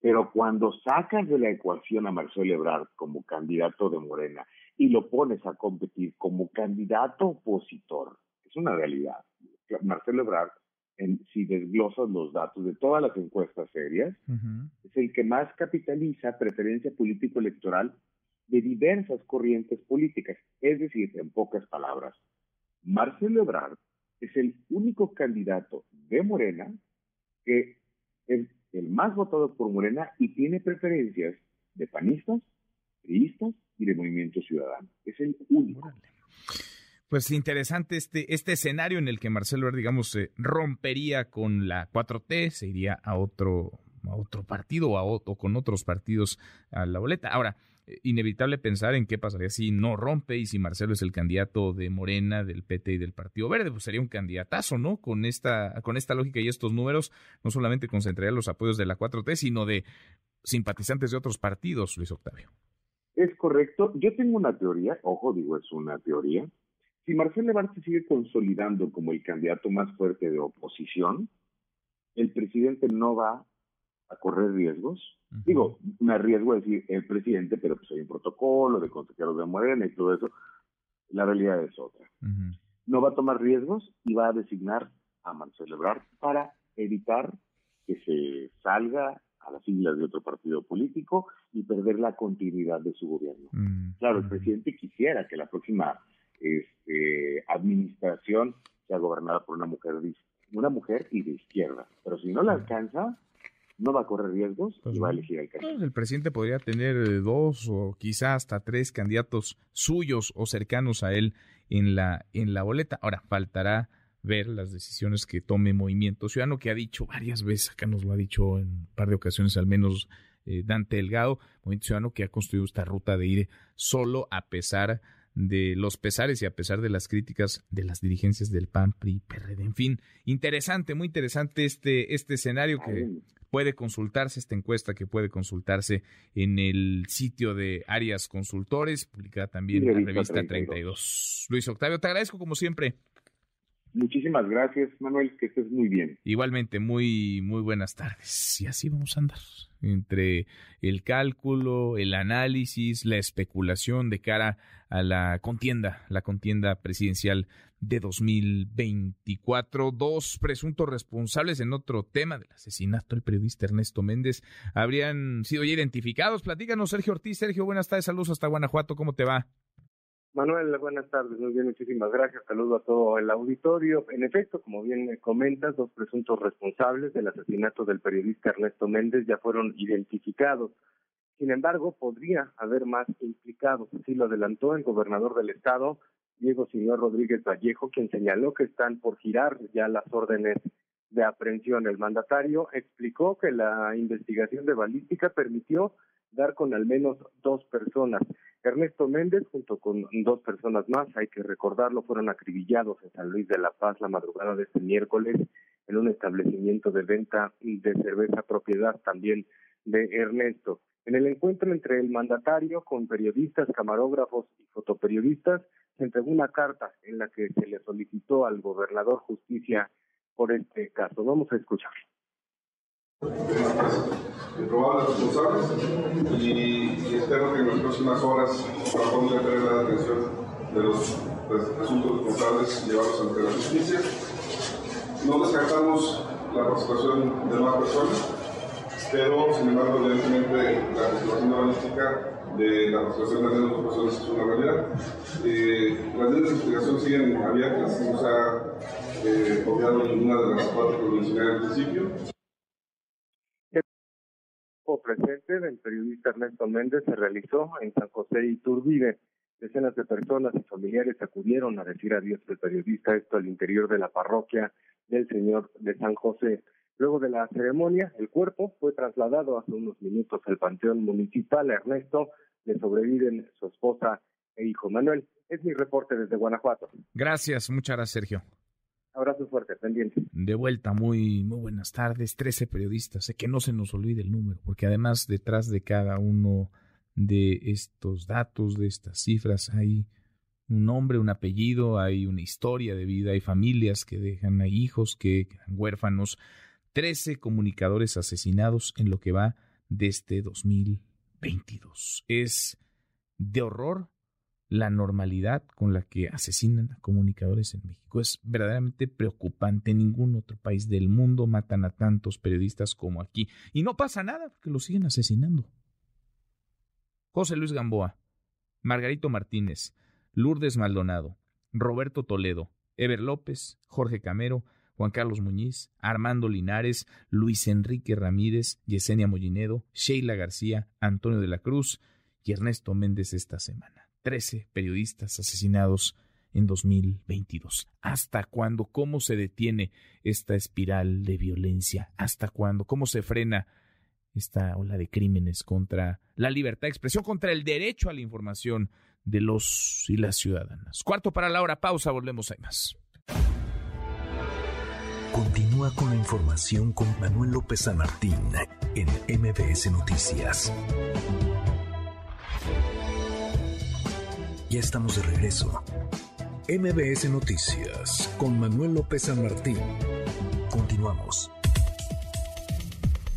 S20: Pero cuando sacas de la ecuación a Marcelo Ebrard como candidato de Morena y lo pones a competir como candidato opositor, es una realidad. Marcelo Ebrard, en, si desglosas los datos de todas las encuestas serias, es el que más capitaliza preferencia político-electoral de diversas corrientes políticas. Es decir, en pocas palabras, Marcelo Ebrard es el único candidato de Morena que es el más votado por Morena y tiene preferencias de panistas, priistas y de Movimiento Ciudadano. Es el único.
S2: Pues interesante este, este escenario en el que Marcelo digamos, se rompería con la 4T, se iría a otro, a otro partido o, a otro, con otros partidos a la boleta. Ahora, inevitable pensar en qué pasaría si no rompe y si Marcelo es el candidato de Morena, del PT y del Partido Verde, pues sería un candidatazo, ¿no? Con esta, con esta lógica y estos números, no solamente concentraría los apoyos de la 4T, sino de simpatizantes de otros partidos, Luis Octavio.
S20: Es correcto. Yo tengo una teoría, ojo, digo, es una teoría, si Marcelo Ebrard se sigue consolidando como el candidato más fuerte de oposición, el presidente no va a correr riesgos. Digo, me arriesgo a decir el presidente, pero pues hay un protocolo de consejeros de Morena y todo eso. La realidad es otra. No va a tomar riesgos y va a designar a Marcelo Ebrard para evitar que se salga a las siglas de otro partido político y perder la continuidad de su gobierno. Claro, el presidente quisiera que la próxima este, administración sea gobernada por una mujer, una mujer y de izquierda. Pero si no la alcanza, no va a correr riesgos y pues va a elegir al candidato.
S2: Pues el presidente podría tener eh, dos o quizá hasta tres candidatos suyos o cercanos a él en la, en la boleta. Ahora, faltará ver las decisiones que tome Movimiento Ciudadano, que ha dicho varias veces, acá nos lo ha dicho en un par de ocasiones al menos eh, Dante Delgado, Movimiento Ciudadano que ha construido esta ruta de ir solo a pesar de los pesares y a pesar de las críticas de las dirigencias del PAN, PRI, PRD. En fin, interesante, muy interesante este, este escenario que puede consultarse, esta encuesta que puede consultarse en el sitio de Arias Consultores, publicada también en la revista 32. Luis Octavio, te agradezco como siempre.
S20: Muchísimas gracias, Manuel, que estés muy bien.
S2: Igualmente, muy, muy buenas tardes. Y así vamos a andar entre el cálculo, el análisis, la especulación de cara a la contienda, la contienda presidencial de 2024. Dos presuntos responsables en otro tema del asesinato del periodista Ernesto Méndez habrían sido ya identificados. Platícanos, Sergio Ortiz. Sergio, buenas tardes, saludos hasta Guanajuato, ¿cómo te va?
S21: Manuel, buenas tardes, muy bien, muchísimas gracias. Saludo a todo el auditorio. En efecto, como bien comentas, dos presuntos responsables del asesinato del periodista Ernesto Méndez ya fueron identificados. Sin embargo, podría haber más implicados, así lo adelantó el gobernador del estado, Diego Señor Rodríguez Vallejo, quien señaló que están por girar ya las órdenes de aprehensión. El mandatario explicó que la investigación de balística permitió dar con al menos dos personas. Ernesto Méndez, junto con dos personas más, hay que recordarlo, fueron acribillados en San Luis de la Paz la madrugada de este miércoles en un establecimiento de venta de cerveza propiedad también de Ernesto. En el encuentro entre el mandatario con periodistas, camarógrafos y fotoperiodistas, se entregó una carta en la que se le solicitó al gobernador justicia por este caso. Vamos a escucharlo
S22: probables responsables y, espero que en las próximas horas podamos tener la atención de los presuntos responsables y llevarlos ante la justicia. No descartamos la participación de más personas, pero sin embargo, evidentemente, la participación balística de la participación de las personas es una realidad. Eh, las líneas de investigación siguen abiertas, no se ha eh, ninguna de las cuatro que mencioné al principio
S21: presente del periodista Ernesto Méndez se realizó en San José y Turbide. Decenas de personas y familiares acudieron a decir adiós al periodista, esto al interior de la parroquia del Señor de San José. Luego de la ceremonia, el cuerpo fue trasladado hace unos minutos al Panteón Municipal. Ernesto le sobreviven su esposa e hijo Manuel. Es mi reporte desde Guanajuato.
S2: Gracias, muchas gracias, Sergio.
S21: Abrazo fuerte, pendiente.
S2: De vuelta, muy, muy buenas tardes. Trece periodistas. Sé que no se nos olvide el número, porque además detrás de cada uno de estos datos, de estas cifras, hay un nombre, un apellido, hay una historia de vida, hay familias que dejan a hijos, que quedan huérfanos. Trece comunicadores asesinados en lo que va de este 2022. Es de horror la normalidad con la que asesinan a comunicadores en México. Es verdaderamente preocupante. En ningún otro país del mundo matan a tantos periodistas como aquí. Y no pasa nada porque lo siguen asesinando. José Luis Gamboa, Margarito Martínez, Lourdes Maldonado, Roberto Toledo, Ever López, Jorge Camero, Juan Carlos Muñiz, Armando Linares, Luis Enrique Ramírez, Yesenia Mollinedo, Sheila García, Antonio de la Cruz y Ernesto Méndez esta semana. Trece periodistas asesinados en 2022. ¿Hasta cuándo? ¿Cómo se detiene esta espiral de violencia? ¿Hasta cuándo? ¿Cómo se frena esta ola de crímenes contra la libertad de expresión, contra el derecho a la información de los y las ciudadanas? Cuarto para la hora, pausa, volvemos, hay más.
S1: Continúa con la información con Manuel López San Martín en MBS Noticias. Ya estamos de regreso. MBS Noticias con Manuel López San Martín. Continuamos.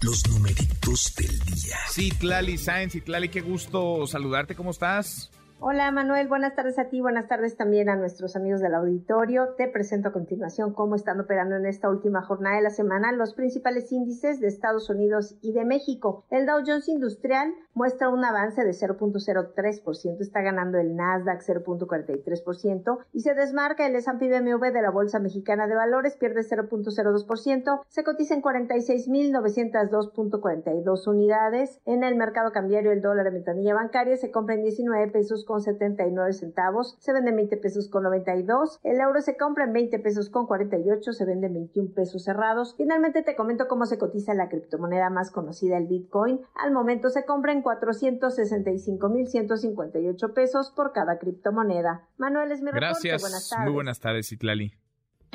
S1: Los numeritos del día.
S2: Sí, Tlali Sáenz, Tlali, qué gusto saludarte. ¿Cómo estás?
S23: Hola Manuel, buenas tardes a ti, buenas tardes también a nuestros amigos del auditorio. Te presento a continuación cómo están operando en esta última jornada de la semana los principales índices de Estados Unidos y de México. El Dow Jones Industrial muestra un avance de 0.03%, está ganando el Nasdaq 0.43% y se desmarca el S&P BMW de la Bolsa Mexicana de Valores, pierde 0.02%, se cotiza en 46.902.42 unidades. En el mercado cambiario el dólar de ventanilla bancaria se compra en 19 pesos con 79 centavos, se vende en 20 pesos con 92, el euro se compra en 20 pesos con 48, se vende en 21 pesos cerrados. Finalmente te comento cómo se cotiza la criptomoneda más conocida, el Bitcoin. Al momento se compra en 465.158 pesos por cada criptomoneda. Manuel es mi
S2: Gracias.
S23: Buenas tardes.
S2: Muy buenas tardes, Itlali.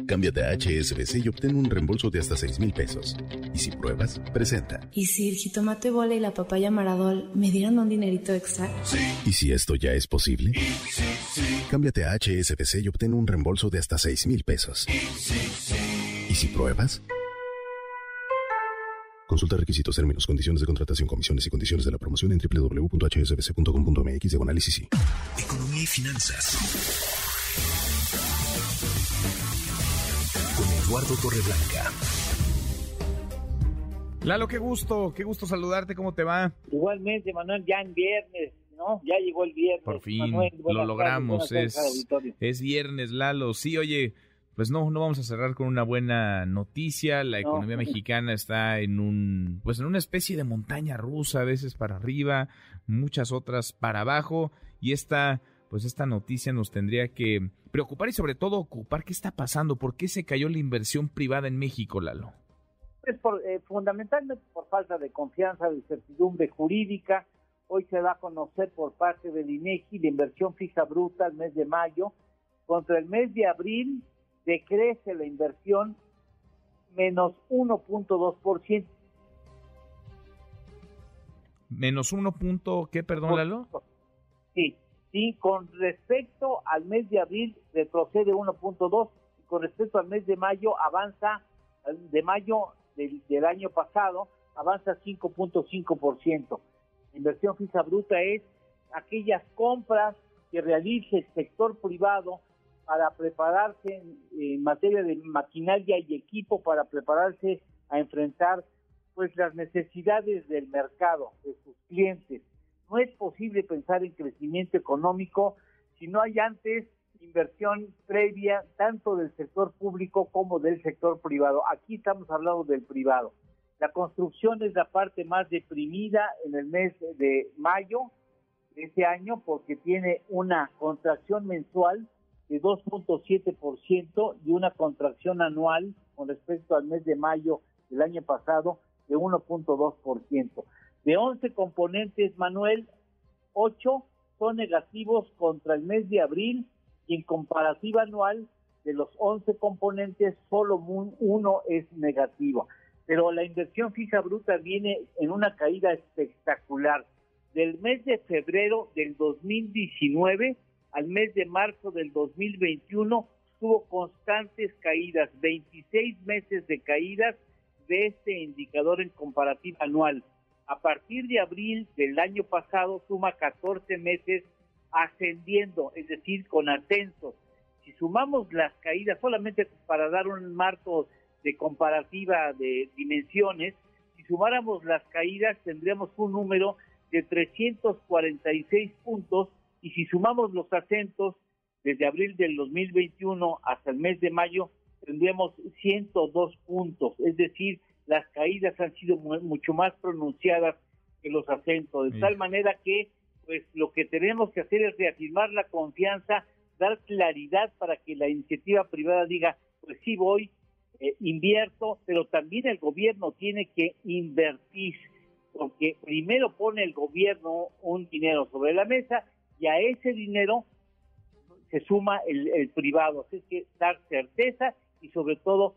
S24: Cámbiate a HSBC y obtén un reembolso de hasta 6 mil pesos. Y si pruebas, presenta.
S25: ¿Y si el jitomate bola y la papaya maradol me dieran un dinerito extra?
S24: Sí. ¿Y si esto ya es posible? Sí, sí, Cámbiate a HSBC y obtén un reembolso de hasta 6 mil pesos. ¿Y si pruebas? Consulta requisitos, términos, condiciones de contratación, comisiones y condiciones de la promoción en www.hsbc.com.mx
S1: Economía y finanzas. Eduardo Torreblanca.
S2: Lalo, qué gusto, qué gusto saludarte, ¿cómo te va?
S26: Igualmente, Manuel, ya en viernes, ¿no? Ya llegó el viernes.
S2: Por fin,
S26: Manuel,
S2: lo logramos, es, es viernes, Lalo. Sí, oye, pues no, no vamos a cerrar con una buena noticia. La economía no. mexicana está en un, pues en una especie de montaña rusa, a veces para arriba, muchas otras para abajo. Y esta, pues esta noticia nos tendría que preocupar y sobre todo ocupar qué está pasando, por qué se cayó la inversión privada en México, Lalo.
S26: Pues por, eh, fundamentalmente por falta de confianza, de certidumbre jurídica. Hoy se da a conocer por parte del INEGI la inversión fija bruta al mes de mayo contra el mes de abril decrece la inversión menos 1.2%.
S2: Menos 1. Punto, ¿Qué, perdón, Lalo?
S26: Sí, sí, con respecto al mes de abril retrocede 1.2 y con respecto al mes de mayo avanza, de mayo del, año pasado, avanza 5.5%. La inversión fija bruta es aquellas compras que realice el sector privado para prepararse en, en, materia de maquinaria y equipo para prepararse a enfrentar pues las necesidades del mercado, de sus clientes. No es posible pensar en crecimiento económico si no hay antes inversión previa tanto del sector público como del sector privado. Aquí estamos hablando del privado. La construcción es la parte más deprimida en el mes de mayo de este año porque tiene una contracción mensual de 2.7% y una contracción anual con respecto al mes de mayo del año pasado de 1.2%. De 11 componentes, Manuel, 8 son negativos contra el mes de abril y en comparativa anual de los 11 componentes solo uno es negativo. Pero la inversión fija bruta viene en una caída espectacular. Del mes de febrero del 2019 al mes de marzo del 2021 tuvo constantes caídas, 26 meses de caídas de este indicador en comparativa anual. A partir de abril del año pasado suma 14 meses ascendiendo, es decir, con ascensos. Si sumamos las caídas, solamente para dar un marco de comparativa de dimensiones, si sumáramos las caídas tendríamos un número de 346 puntos y si sumamos los acentos desde abril del 2021 hasta el mes de mayo, tendríamos 102 puntos, es decir, las caídas han sido mucho más pronunciadas que los ascensos, de tal manera que pues lo que tenemos que hacer es reafirmar la confianza, dar claridad para que la iniciativa privada diga, pues sí voy, eh, invierto, pero también el gobierno tiene que invertir, porque primero pone el gobierno un dinero sobre la mesa y a ese dinero se suma el, el privado. Así que dar certeza y sobre todo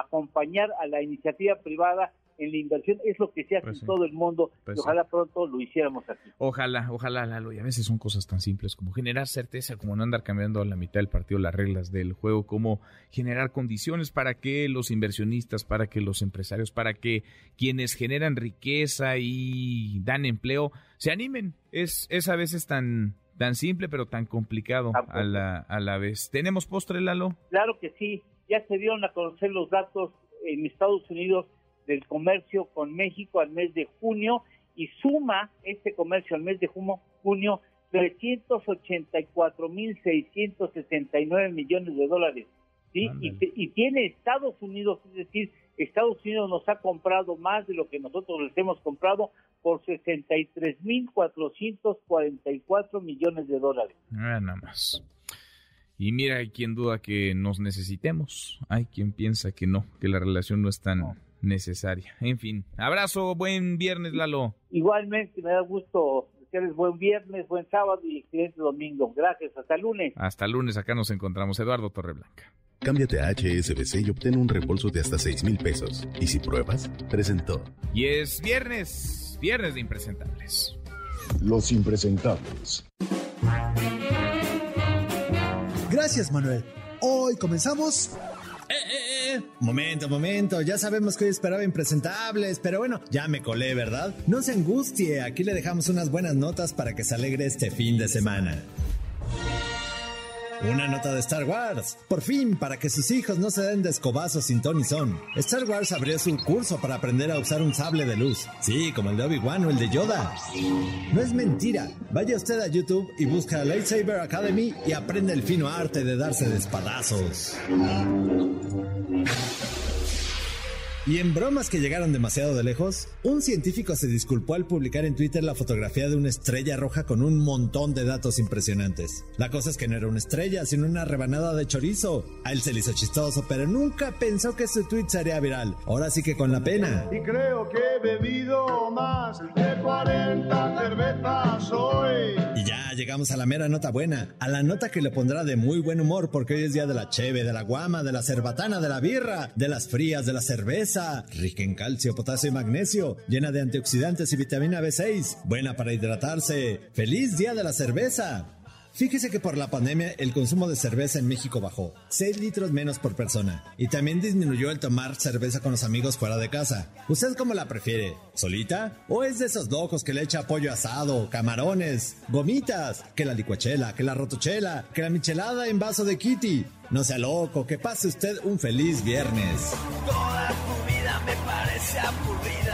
S26: acompañar a la iniciativa privada en la inversión es lo que se hace pues en todo el mundo pues ojalá pronto lo hiciéramos aquí.
S2: Ojalá, ojalá, Lalo. Y a veces son cosas tan simples como generar certeza, como no andar cambiando a la mitad del partido las reglas del juego, como generar condiciones para que los inversionistas, para que los empresarios, para que quienes generan riqueza y dan empleo se animen. Es, es a veces tan tan simple pero tan complicado a la, a la vez. ¿Tenemos postre, Lalo?
S26: Claro que sí. Ya se dieron a conocer los datos en Estados Unidos del comercio con México al mes de junio y suma este comercio al mes de junio, junio 384.669 millones de dólares. ¿sí? Y, y, tiene Estados Unidos, es decir, Estados Unidos nos ha comprado más de lo que nosotros les hemos comprado por 63.444 millones de dólares.
S2: Nada más. Y mira, hay quien duda que nos necesitemos, hay quien piensa que no, que la relación no es tan, necesaria. En fin, abrazo, buen viernes, Lalo.
S26: Igualmente, me da gusto desearles buen viernes, buen sábado y excelente domingo. Gracias, hasta el lunes.
S2: Hasta el lunes, acá nos encontramos. Eduardo Torreblanca.
S24: Cámbiate a HSBC y obtén un reembolso de hasta 6 mil pesos. Y si pruebas, presentó.
S2: Y es viernes, viernes de impresentables.
S24: Los impresentables.
S27: Gracias, Manuel. Hoy comenzamos Momento, momento, ya sabemos que hoy esperaba impresentables, pero bueno, ya me colé, ¿verdad? No se angustie, aquí le dejamos unas buenas notas para que se alegre este fin de semana. Una nota de Star Wars. Por fin, para que sus hijos no se den de escobazos sin Tony Son. Star Wars abrió su curso para aprender a usar un sable de luz. Sí, como el de Obi-Wan o el de Yoda. No es mentira. Vaya usted a YouTube y busca Lightsaber Academy y aprende el fino arte de darse de espadazos. Y en bromas que llegaron demasiado de lejos, un científico se disculpó al publicar en Twitter la fotografía de una estrella roja con un montón de datos impresionantes. La cosa es que no era una estrella, sino una rebanada de chorizo. A él se le hizo chistoso, pero nunca pensó que su tweet sería viral. Ahora sí que con la pena.
S9: Y creo que he bebido más de 40 cervezas hoy.
S27: Llegamos a la mera nota buena, a la nota que le pondrá de muy buen humor porque hoy es día de la cheve, de la guama, de la cerbatana, de la birra, de las frías, de la cerveza rica en calcio, potasio y magnesio, llena de antioxidantes y vitamina B6, buena para hidratarse. ¡Feliz día de la cerveza! Fíjese que por la pandemia el consumo de cerveza en México bajó, 6 litros menos por persona, y también disminuyó el tomar cerveza con los amigos fuera de casa. ¿Usted cómo la prefiere? ¿Solita? ¿O es de esos locos que le echa pollo asado, camarones, gomitas, que la licuachela, que la rotochela, que la michelada en vaso de kitty? No sea loco, que pase usted un feliz viernes.
S28: Toda tu vida me parece aburrida.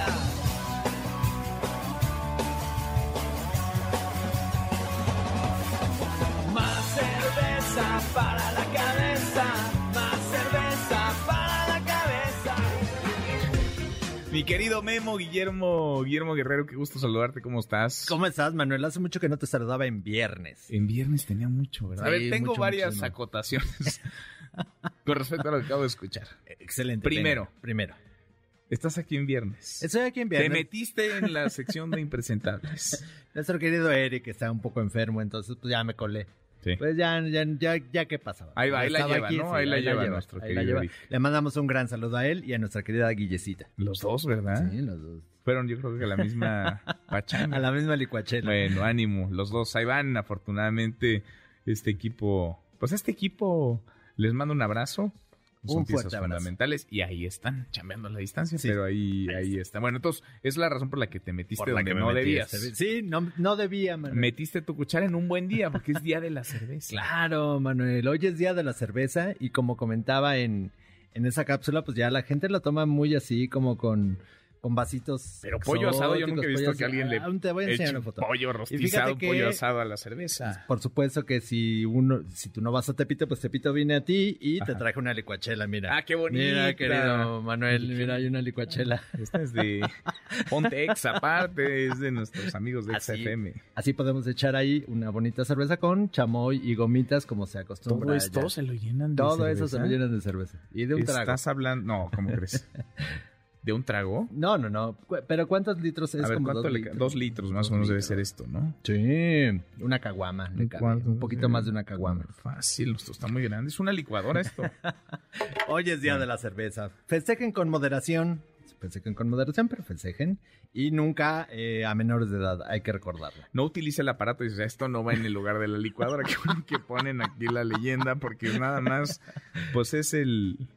S28: Para la cabeza, más cerveza para la cabeza.
S2: Mi querido Memo, Guillermo, Guillermo Guerrero, qué gusto saludarte, ¿cómo estás?
S29: ¿Cómo estás, Manuel? Hace mucho que no te saludaba en viernes.
S2: En viernes tenía mucho, ¿verdad? a ver, tengo varias acotaciones con respecto a lo que acabo de escuchar.
S29: Excelente.
S2: Primero,
S29: primero.
S2: Estás aquí en viernes.
S29: Estoy aquí en viernes.
S2: Te metiste en la sección de impresentables.
S29: Nuestro querido Eric está un poco enfermo, entonces pues ya me colé. Pues ya, ya, ya, ya qué pasaba.
S2: Ahí va, ahí la lleva, ¿no? ahí, la, lleva, nuestro querido
S29: Le mandamos un gran saludo a él y a nuestra querida Guillecita.
S2: Los dos, ¿verdad?
S29: Sí, los dos.
S2: Fueron yo creo que a la misma pachanga.
S29: a la misma licuachela.
S2: Bueno, ánimo. Los dos ahí van. Afortunadamente, este equipo... Pues este equipo les mando un abrazo son piezas fundamentales y ahí están, chambeando a la distancia, pero ahí, ahí está. Bueno, entonces, es la razón por la que te metiste donde no debías.
S29: Sí, no, no debía, Manuel.
S2: Metiste tu cuchara en un buen día, porque es día de la cerveza.
S29: Claro, Manuel, hoy es día de la cerveza y como comentaba en, en esa cápsula, pues ya la gente lo toma muy así, como con con vasitos.
S2: Pero pollo asado, yo nunca he visto que alguien le
S29: pollo asado. Te voy a enseñar una foto.
S2: pollo rostizado,
S29: que-
S2: pollo asado a la cerveza.
S29: Por supuesto que si uno, si tú no vas a Tepito, pues Tepito viene a ti y te traje una licuachela, mira.
S2: Ah, qué bonita.
S29: Mira, querido Manuel, mira, hay una licuachela.
S2: Esta es de Pontex, aparte, es de nuestros amigos de
S29: Así.
S2: XFM.
S29: Así podemos echar ahí una bonita cerveza con chamoy y gomitas como se acostumbra.
S2: Todo esto
S29: allá.
S2: se lo llenan de
S29: Todo eso se
S2: cerveza.
S29: lo llenan de cerveza. Y de un trago.
S2: Estás hablando, no, ¿cómo crees? ¿De un trago?
S29: No, no, no. Pero ¿cuántos litros es?
S2: A ver,
S29: Como
S2: ¿cuánto
S29: dos
S2: le
S29: litros.
S2: Dos litros más o menos debe ser esto, ¿no?
S29: Sí, una caguama. le cabe,
S2: ¿Cuánto?
S29: Un poquito más de una caguama.
S2: Fácil, esto está muy grande. Es una licuadora esto.
S29: Hoy es día de la cerveza. Festejen con moderación. Festejen con moderación, pero festejen. Y nunca eh, a menores de edad, hay que recordarlo.
S2: No utilice el aparato y dices, esto no va en el lugar de la licuadora. Que ponen aquí la leyenda porque nada más, pues es el,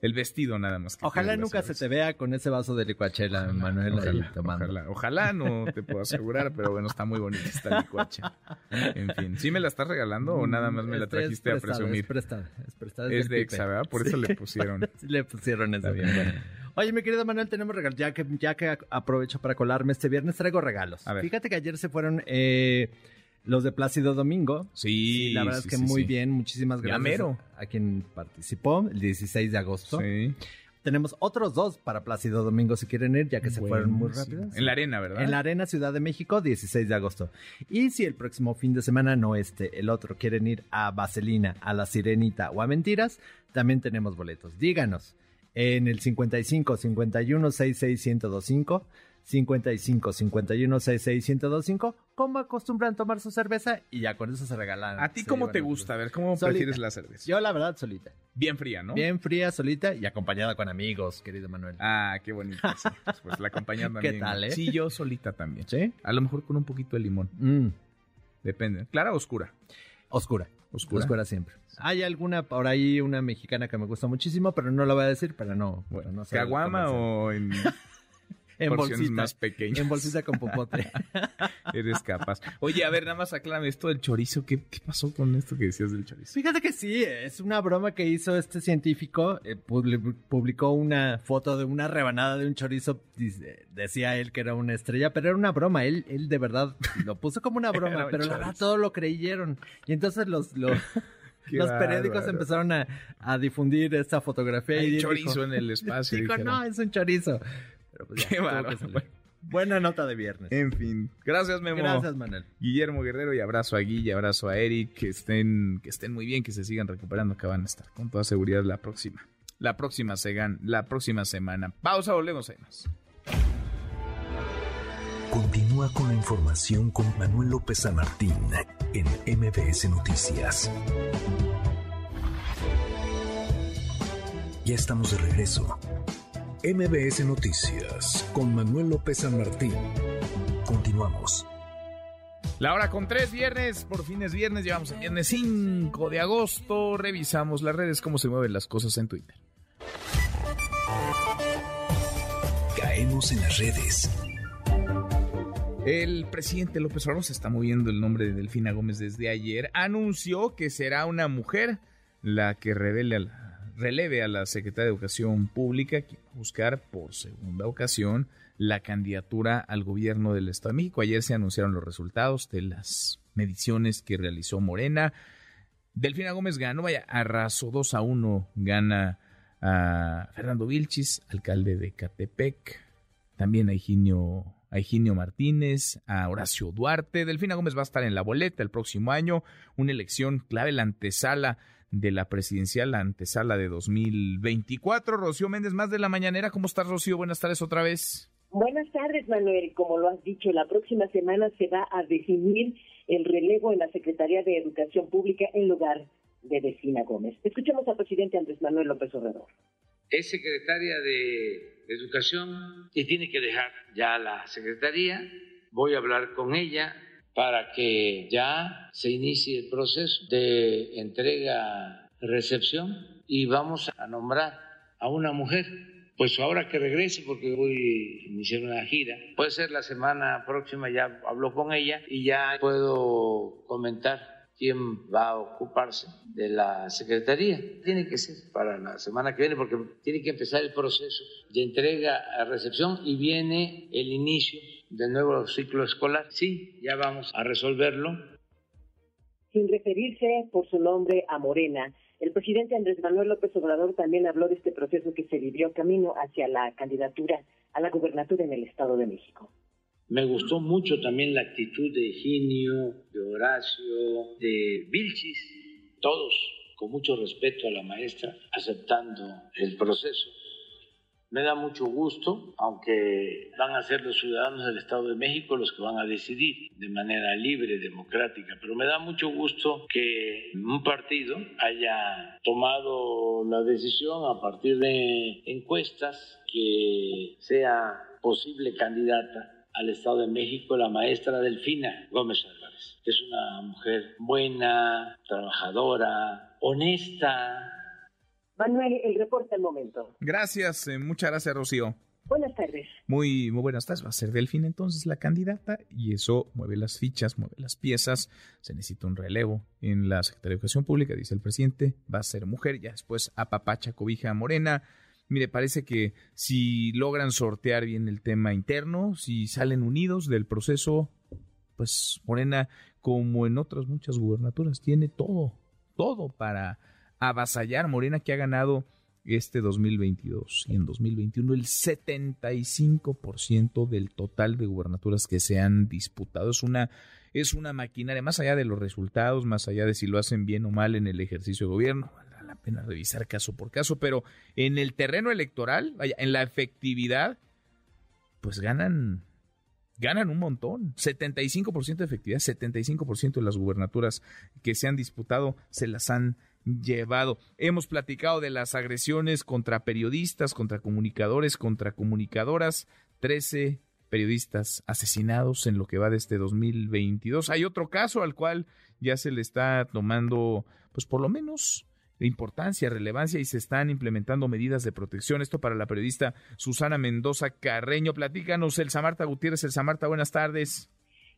S2: el vestido nada más. que
S29: Ojalá nunca se te vea con ese vaso de licuachela, Manuel, ahí
S2: Ojalá,
S29: tomando.
S2: ojalá, ojalá no te puedo asegurar, pero bueno, está muy bonita esta licuacha. En fin, ¿sí me la estás regalando o nada más me la
S29: Este es
S2: trajiste a
S29: prestada,
S2: presumir?
S29: Es prestada, es prestada.
S2: Es de. Exa, ¿verdad? Por eso le pusieron.
S29: Le pusieron eso.
S2: Está bien, bueno.
S29: Oye, mi querido Manuel, tenemos regalos. Ya que, ya que aprovecho para colarme este viernes, traigo regalos.
S2: A ver.
S29: Fíjate que ayer se fueron eh, los de Plácido Domingo.
S2: Sí,
S29: la verdad
S2: sí,
S29: es que
S2: sí,
S29: muy
S2: sí.
S29: bien. Muchísimas gracias
S2: mero.
S29: a quien participó el 16 de agosto.
S2: Sí.
S29: Tenemos otros dos para Plácido Domingo si quieren ir, ya que se fueron muy
S2: Buenísimo.
S29: rápido.
S2: En la arena, ¿verdad?
S29: En la Arena Ciudad de México, 16 de agosto. Y si el próximo fin de semana, no este, el otro, quieren ir a Vaselina, a La Sirenita o a Mentiras, también tenemos boletos. Díganos en el 55 51 66 1025, 55 51 66 1025, cómo acostumbran tomar su cerveza y ya con eso se regalan.
S2: ¿A ti cómo te gusta? A ver, ¿cómo
S29: Solita.
S2: prefieres la cerveza?
S29: Yo, la verdad, solita.
S2: Bien fría, ¿no?
S29: Bien fría, solita y acompañada con amigos, querido Manuel.
S2: Ah, qué bonito. sí. Pues la acompañan
S29: ¿Qué tal, eh?
S2: Sí, yo solita también.
S29: ¿Sí?
S2: A lo mejor con un poquito de limón.
S29: Mm,
S2: Depende. ¿Clara o oscura?
S29: oscura.
S2: Oscura.
S29: Oscura siempre. Hay alguna por ahí, una mexicana que me gusta muchísimo, pero no la voy a decir para no. para no
S2: ¿Caguama o en
S29: en bolsita?
S2: más pequeñas?
S29: En bolsita con popote.
S2: Eres capaz. Oye, a ver, nada más aclárame esto del chorizo. ¿Qué, qué pasó con esto que decías del chorizo?
S29: Fíjate que sí, es una broma que hizo este científico. eh, publi- publicó una foto de una rebanada de un chorizo. dice- Decía él que era una estrella, pero era una broma. Él, él de verdad lo puso como una broma,
S2: un
S29: pero la verdad
S2: chorizo.
S29: todo lo creyeron. Y entonces los, los,
S2: Qué
S29: los periódicos
S2: bárbaro.
S29: empezaron a, a difundir esta fotografía.
S2: Hay
S29: y
S2: chorizo
S29: dijo-
S2: en el espacio.
S29: Dijo, no, es un chorizo. Pero pues ya,
S2: Qué bárbaro.
S29: Buena nota de viernes.
S2: En fin. Gracias, Memo.
S29: Gracias, Manuel.
S2: Guillermo Guerrero y abrazo a Guille, abrazo a Eric, que estén, que estén muy bien, que se sigan recuperando, que van a estar con toda seguridad la próxima. La próxima segan, la próxima semana. Pausa, volvemos ahí más.
S1: Continúa con la información con Manuel López San Martín en MBS Noticias. Ya estamos de regreso. MBS Noticias con Manuel López San Martín. Continuamos.
S2: La hora con tres viernes, por fin es viernes, llevamos el viernes 5 de agosto, revisamos las redes, cómo se mueven las cosas en Twitter.
S1: Caemos en las redes.
S2: El presidente López Obrador se está moviendo el nombre de Delfina Gómez desde ayer. Anunció que será una mujer la que revele a la- releve a la secretaria de Educación Pública, quien va a buscar por segunda ocasión la candidatura al gobierno del Estado de México. Ayer se anunciaron los resultados de las mediciones que realizó Morena. Delfina Gómez ganó, vaya, arrasó 2 a 1, gana a Fernando Vilchis, alcalde de Catepec, también a Higinio, a Higinio Martínez, a Horacio Duarte. Delfina Gómez va a estar en la boleta el próximo año, una elección clave, la antesala de la presidencial, la antesala de 2024. Rocío Méndez, más de la mañanera. ¿Cómo estás, Rocío? Buenas tardes otra vez.
S14: Buenas tardes, Manuel. Como lo has dicho, la próxima semana se va a definir el relevo en la Secretaría de Educación Pública en lugar de Delfina Gómez. Escuchemos al presidente Andrés Manuel López Obrador.
S8: es secretaria de Educación y tiene que dejar ya la secretaría. Voy a hablar con ella para que ya se inicie el proceso de entrega-recepción y vamos a nombrar a una mujer. Pues ahora que regrese, porque voy a iniciar una gira, puede ser la semana próxima, ya hablo con ella y ya puedo comentar quién va a ocuparse de la Secretaría. Tiene que ser para la semana que viene porque tiene que empezar el proceso de entrega a recepción y viene el inicio del nuevo ciclo escolar. Sí, ya vamos a resolverlo.
S14: Sin referirse por su nombre a Morena, el presidente Andrés Manuel López Obrador también habló de este proceso que se vivió camino hacia la candidatura a la gubernatura en el Estado de México.
S8: Me gustó mucho también la actitud de Higinio, de Horacio, de Vilchis, todos con mucho respeto a la maestra, aceptando el proceso. Me da mucho gusto, aunque van a ser los ciudadanos del Estado de México los que van a decidir de manera libre, democrática, pero me da mucho gusto que un partido haya tomado la decisión a partir de encuestas que sea posible candidata al Estado de México la maestra Delfina Gómez Álvarez, que es una mujer buena, trabajadora, honesta,
S14: Manuel, el reporte al momento.
S2: Gracias, eh, muchas gracias, Rocío.
S14: Buenas tardes.
S2: Muy, muy buenas tardes. Va a ser Delfín entonces la candidata y eso mueve las fichas, mueve las piezas. Se necesita un relevo en la Secretaría de Educación Pública, dice el presidente. Va a ser mujer, ya después a Papacha Cobija Morena. Mire, parece que si logran sortear bien el tema interno, si salen unidos del proceso, pues Morena, como en otras muchas gubernaturas, tiene todo, todo para avasallar Morena que ha ganado este 2022 y en 2021 el 75% del total de gubernaturas que se han disputado. Es una, es una maquinaria, más allá de los resultados, más allá de si lo hacen bien o mal en el ejercicio de gobierno, vale la pena revisar caso por caso, pero en el terreno electoral, en la efectividad, pues ganan ganan un montón. 75% de efectividad, 75% de las gubernaturas que se han disputado se las han llevado. Hemos platicado de las agresiones contra periodistas, contra comunicadores, contra comunicadoras. 13 periodistas asesinados en lo que va de este 2022. Hay otro caso al cual ya se le está tomando, pues por lo menos importancia, relevancia y se están implementando medidas de protección. Esto para la periodista Susana Mendoza Carreño. Platícanos, Elsa Marta Gutiérrez. Elsa Marta, buenas tardes.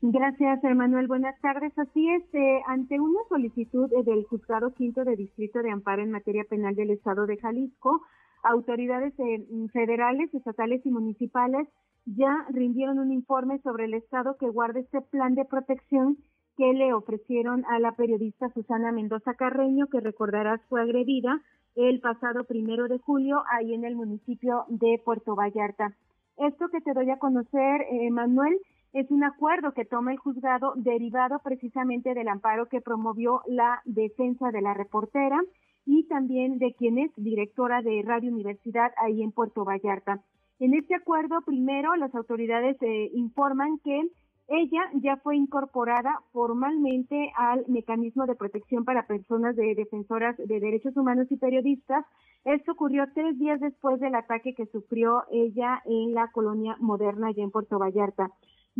S30: Gracias, Emanuel. Buenas tardes. Así es, eh, ante una solicitud eh, del Juzgado Quinto de Distrito de Amparo en materia penal del Estado de Jalisco, autoridades eh, federales, estatales y municipales ya rindieron un informe sobre el Estado que guarda este plan de protección que le ofrecieron a la periodista Susana Mendoza Carreño, que recordarás fue agredida el pasado primero de julio ahí en el municipio de Puerto Vallarta. Esto que te doy a conocer, Manuel, es un acuerdo que toma el juzgado derivado precisamente del amparo que promovió la defensa de la reportera y también de quien es directora de Radio Universidad ahí en Puerto Vallarta. En este acuerdo, primero, las autoridades eh, informan que ella ya fue incorporada formalmente al mecanismo de protección para personas de defensoras de derechos humanos y periodistas. Esto ocurrió tres días después del ataque que sufrió ella en la colonia moderna allá en Puerto Vallarta.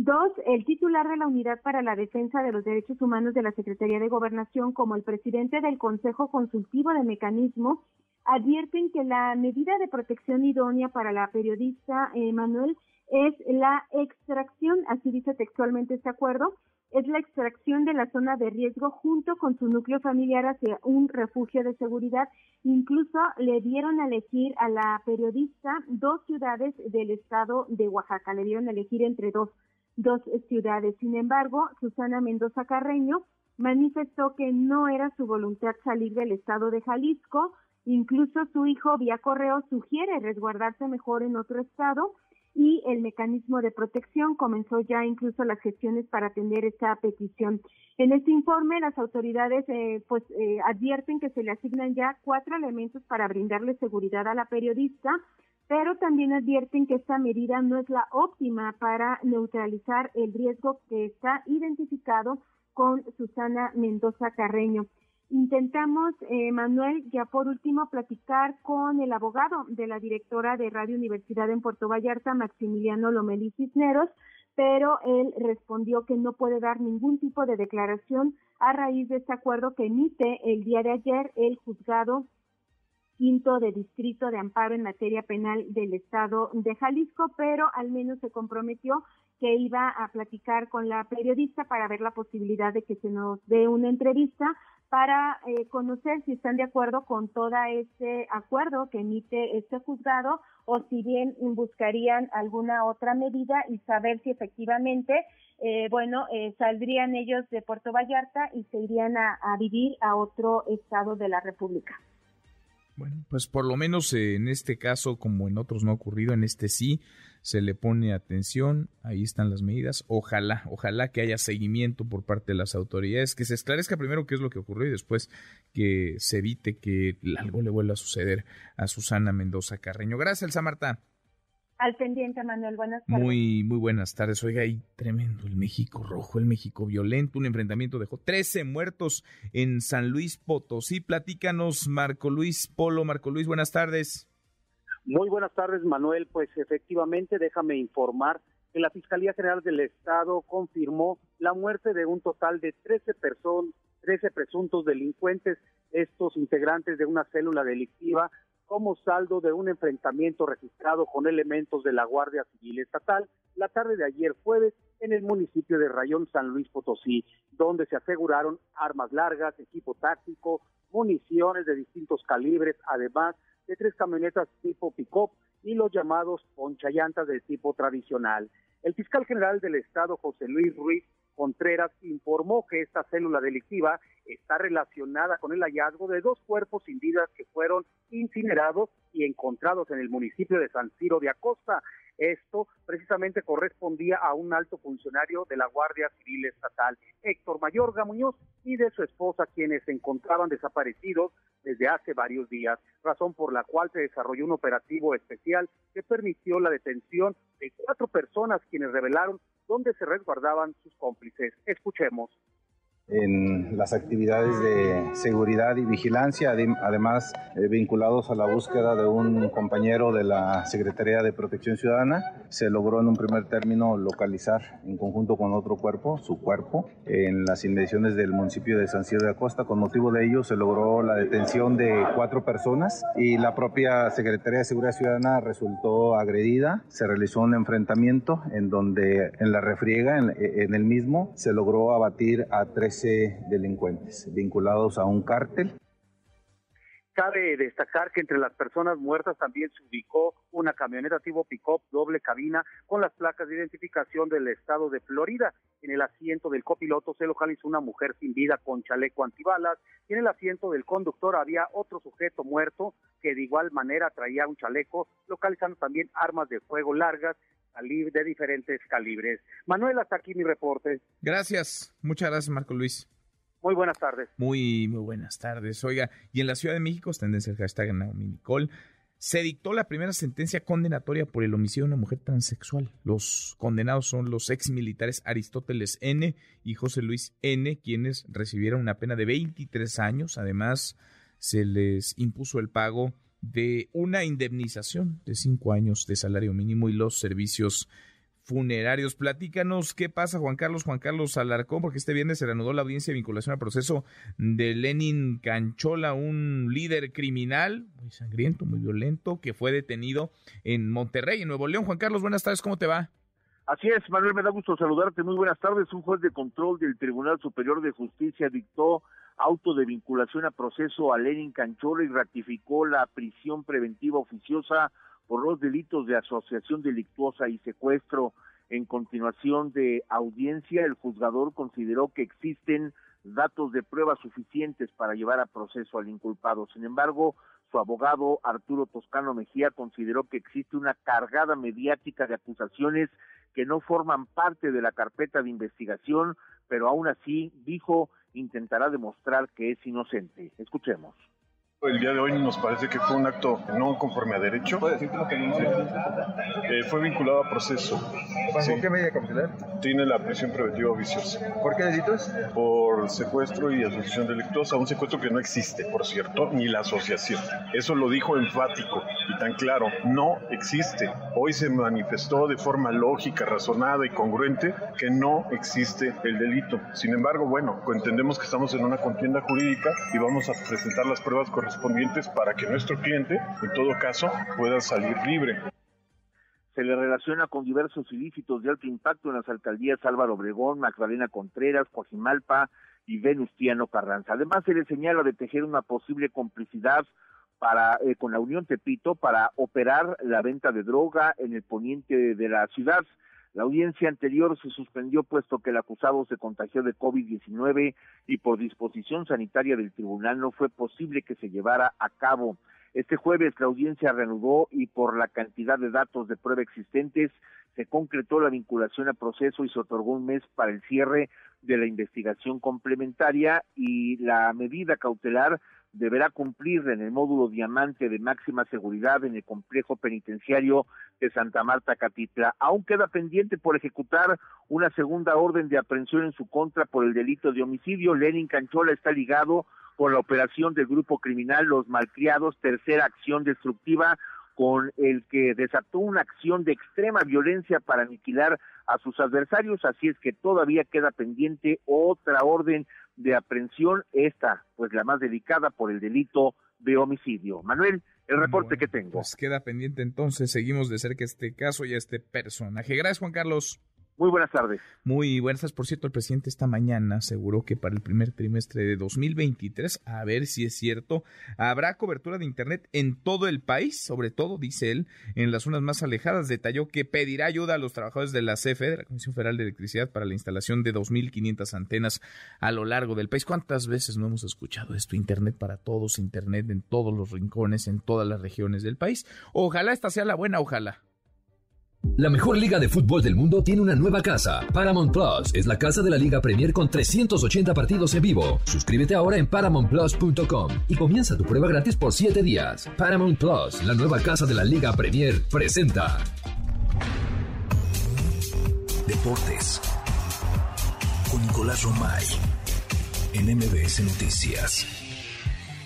S30: Dos, el titular de la Unidad para la Defensa de los Derechos Humanos de la Secretaría de Gobernación, como el presidente del Consejo Consultivo de Mecanismo, advierten que la medida de protección idónea para la periodista eh, Manuel es la extracción, así dice textualmente este acuerdo, es la extracción de la zona de riesgo junto con su núcleo familiar hacia un refugio de seguridad. Incluso le dieron a elegir a la periodista dos ciudades del estado de Oaxaca, le dieron a elegir entre dos dos ciudades. Sin embargo, Susana Mendoza Carreño manifestó que no era su voluntad salir del estado de Jalisco. Incluso su hijo vía correo sugiere resguardarse mejor en otro estado y el mecanismo de protección comenzó ya incluso las gestiones para atender esta petición. En este informe, las autoridades eh, pues eh, advierten que se le asignan ya cuatro elementos para brindarle seguridad a la periodista, pero también advierten que esta medida no es la óptima para neutralizar el riesgo que está identificado con Susana Mendoza Carreño. Intentamos, eh, Manuel, ya por último, platicar con el abogado de la directora de Radio Universidad en Puerto Vallarta, Maximiliano Lomeli Cisneros, pero él respondió que no puede dar ningún tipo de declaración a raíz de este acuerdo que emite el día de ayer el juzgado quinto de distrito de amparo en materia penal del estado de Jalisco, pero al menos se comprometió que iba a platicar con la periodista para ver la posibilidad de que se nos dé una entrevista para eh, conocer si están de acuerdo con todo este acuerdo que emite este juzgado o si bien buscarían alguna otra medida y saber si efectivamente, eh, bueno, eh, saldrían ellos de Puerto Vallarta y se irían a vivir a otro estado de la República.
S2: Bueno, pues por lo menos en este caso, como en otros no ha ocurrido, en este sí se le pone atención, ahí están las medidas. Ojalá, ojalá que haya seguimiento por parte de las autoridades, que se esclarezca primero qué es lo que ocurrió y después que se evite que algo le vuelva a suceder a Susana Mendoza Carreño. Gracias, Elsa Marta.
S30: Al pendiente, Manuel. Buenas tardes.
S2: Muy, muy buenas tardes. Oiga, ahí tremendo el México rojo, el México violento. Un enfrentamiento dejó 13 muertos en San Luis Potosí. Platícanos, Marco Luis Polo. Marco Luis, buenas tardes.
S26: Muy buenas tardes, Manuel. Pues efectivamente, déjame informar que la Fiscalía General del Estado confirmó la muerte de un total de 13 personas, 13 presuntos delincuentes, estos integrantes de una célula delictiva como saldo de un enfrentamiento registrado con elementos de la Guardia Civil Estatal la tarde de ayer jueves en el municipio de Rayón San Luis Potosí, donde se aseguraron armas largas, equipo táctico, municiones de distintos calibres, además de tres camionetas tipo pick-up y los llamados ponchallantas del tipo tradicional. El fiscal general del Estado, José Luis Ruiz, Contreras informó que esta célula delictiva está relacionada con el hallazgo de dos cuerpos sin vida que fueron incinerados y encontrados en el municipio de San Ciro de Acosta. Esto precisamente correspondía a un alto funcionario de la Guardia Civil Estatal, Héctor Mayorga Muñoz, y de su esposa, quienes se encontraban desaparecidos desde hace varios días, razón por la cual se desarrolló un operativo especial que permitió la detención de cuatro personas quienes revelaron dónde se resguardaban sus cómplices. Escuchemos
S31: en las actividades de seguridad y vigilancia, además eh, vinculados a la búsqueda de un compañero de la Secretaría de Protección Ciudadana. Se logró en un primer término localizar en conjunto con otro cuerpo, su cuerpo, en las inmediaciones del municipio de San Ciro de Acosta. Con motivo de ello se logró la detención de cuatro personas y la propia Secretaría de Seguridad Ciudadana resultó agredida. Se realizó un enfrentamiento en donde en la refriega, en, en el mismo, se logró abatir a tres delincuentes vinculados a un cártel.
S26: Cabe destacar que entre las personas muertas también se ubicó una camioneta tipo pick-up doble cabina con las placas de identificación del estado de Florida. En el asiento del copiloto se localizó una mujer sin vida con chaleco antibalas y en el asiento del conductor había otro sujeto muerto que de igual manera traía un chaleco, localizando también armas de fuego largas de diferentes calibres. Manuel, hasta aquí mi reporte.
S2: Gracias, muchas gracias Marco Luis.
S26: Muy buenas tardes.
S2: Muy, muy buenas tardes. Oiga, y en la Ciudad de México, tendencia el hashtag Naomi Nicole, se dictó la primera sentencia condenatoria por el homicidio de una mujer transexual. Los condenados son los ex militares Aristóteles N. y José Luis N., quienes recibieron una pena de 23 años. Además, se les impuso el pago de una indemnización de cinco años de salario mínimo y los servicios funerarios. Platícanos qué pasa, Juan Carlos, Juan Carlos Alarcón, porque este viernes se reanudó la audiencia de vinculación al proceso de Lenin Canchola, un líder criminal muy sangriento, muy violento, que fue detenido en Monterrey, en Nuevo León. Juan Carlos, buenas tardes, ¿cómo te va?
S32: Así es, Manuel, me da gusto saludarte. Muy buenas tardes. Un juez de control del Tribunal Superior de Justicia dictó auto de vinculación a proceso a Lenin Canchola y ratificó la prisión preventiva oficiosa por los delitos de asociación delictuosa y secuestro. En continuación de audiencia, el juzgador consideró que existen datos de pruebas suficientes para llevar a proceso al inculpado. Sin embargo, su abogado Arturo Toscano Mejía consideró que existe una cargada mediática de acusaciones que no forman parte de la carpeta de investigación, pero aún así dijo intentará demostrar que es inocente. Escuchemos.
S5: El día de hoy nos parece que fue un acto no conforme a derecho. ¿Puede decir que eh, Fue vinculado a proceso.
S32: ¿Bajo qué medida cautelar?
S5: Tiene la prisión preventiva viciosa.
S32: ¿Por qué delitos?
S5: Por secuestro y asociación delictuosa. Un secuestro que no existe, por cierto, ni la asociación. Eso lo dijo enfático y tan claro. No existe. Hoy se manifestó de forma lógica, razonada y congruente que no existe el delito. Sin embargo, bueno, entendemos que estamos en una contienda jurídica y vamos a presentar las pruebas correspondientes
S33: correspondientes para que nuestro cliente, en todo caso, pueda salir libre.
S32: Se le relaciona con diversos ilícitos de alto impacto en las alcaldías Álvaro Obregón, Magdalena Contreras, Coajimalpa y Venustiano Carranza. Además, se le señala de tejer una posible complicidad para eh, con la Unión Tepito para operar la venta de droga en el poniente de la ciudad. La audiencia anterior se suspendió puesto que el acusado se contagió de COVID-19 y por disposición sanitaria del tribunal no fue posible que se llevara a cabo. Este jueves la audiencia reanudó y por la cantidad de datos de prueba existentes se concretó la vinculación a proceso y se otorgó un mes para el cierre de la investigación complementaria y la medida cautelar deberá cumplir en el módulo diamante de máxima seguridad en el complejo penitenciario de Santa Marta Catitla. Aún queda pendiente por ejecutar una segunda orden de aprehensión en su contra por el delito de homicidio. Lenin Canchola está ligado con la operación del grupo criminal Los Malcriados, tercera acción destructiva con el que desató una acción de extrema violencia para aniquilar a sus adversarios, así es que todavía queda pendiente otra orden de aprehensión, esta pues la más delicada por el delito de homicidio. Manuel, el reporte que tengo.
S2: Pues queda pendiente entonces, seguimos de cerca este caso y este personaje. Gracias Juan Carlos.
S32: Muy buenas tardes.
S2: Muy buenas. Por cierto, el presidente esta mañana aseguró que para el primer trimestre de 2023, a ver si es cierto, habrá cobertura de Internet en todo el país, sobre todo, dice él, en las zonas más alejadas. Detalló que pedirá ayuda a los trabajadores de la CFE, de la Comisión Federal de Electricidad, para la instalación de 2.500 antenas a lo largo del país. ¿Cuántas veces no hemos escuchado esto? Internet para todos, Internet en todos los rincones, en todas las regiones del país. Ojalá esta sea la buena, ojalá.
S1: La mejor liga de fútbol del mundo tiene una nueva casa. Paramount Plus es la casa de la Liga Premier con 380 partidos en vivo. Suscríbete ahora en paramountplus.com y comienza tu prueba gratis por 7 días. Paramount Plus, la nueva casa de la Liga Premier, presenta. Deportes con Nicolás Romay en MBS Noticias.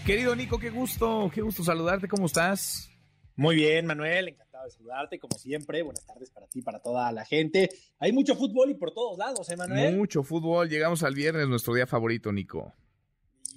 S2: Querido Nico, qué gusto, qué gusto saludarte, ¿cómo estás?
S34: Muy bien, Manuel, encantado de saludarte, como siempre. Buenas tardes para ti, para toda la gente. Hay mucho fútbol y por todos lados, ¿eh, Manuel?
S2: Mucho fútbol. Llegamos al viernes, nuestro día favorito, Nico.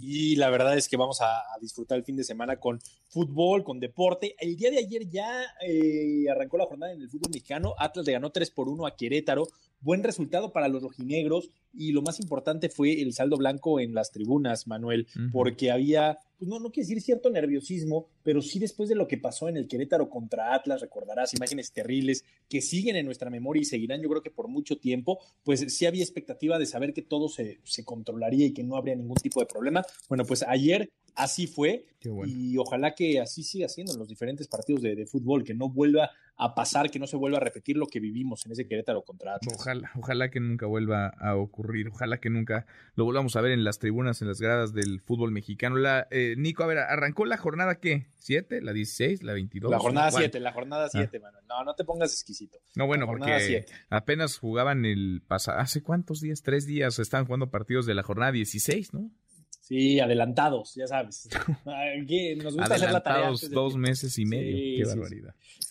S34: Y la verdad es que vamos a, a disfrutar el fin de semana con fútbol, con deporte. El día de ayer ya eh, arrancó la jornada en el fútbol mexicano. Atlas le ganó 3 por 1 a Querétaro. Buen resultado para los rojinegros. Y lo más importante fue el saldo blanco en las tribunas, Manuel, porque había pues no, no quiero decir cierto nerviosismo, pero sí después de lo que pasó en el Querétaro contra Atlas, recordarás imágenes terribles que siguen en nuestra memoria y seguirán yo creo que por mucho tiempo, pues sí había expectativa de saber que todo se, se controlaría y que no habría ningún tipo de problema. Bueno, pues ayer así fue y ojalá que así siga siendo en los diferentes partidos de, de fútbol, que no vuelva a pasar, que no se vuelva a repetir lo que vivimos en ese Querétaro contra Atlas.
S2: Ojalá, ojalá que nunca vuelva a ocurrir, ojalá que nunca lo volvamos a ver en las tribunas, en las gradas del fútbol mexicano. La, eh, Nico, a ver, ¿arrancó la jornada qué? ¿Siete? ¿La 16? ¿La 22?
S34: La jornada
S2: ¿Cuál?
S34: 7, la jornada 7, Manuel. No, no te pongas exquisito.
S2: No, bueno, porque
S34: siete.
S2: apenas jugaban el pasado, ¿hace cuántos días? Tres días estaban jugando partidos de la jornada 16, ¿no?
S34: Sí, adelantados, ya sabes. Aquí nos gusta hacer la tarea. Antes de-
S2: dos meses y medio,
S34: Sí,
S2: qué
S34: sí.
S2: barbaridad.
S34: Sí,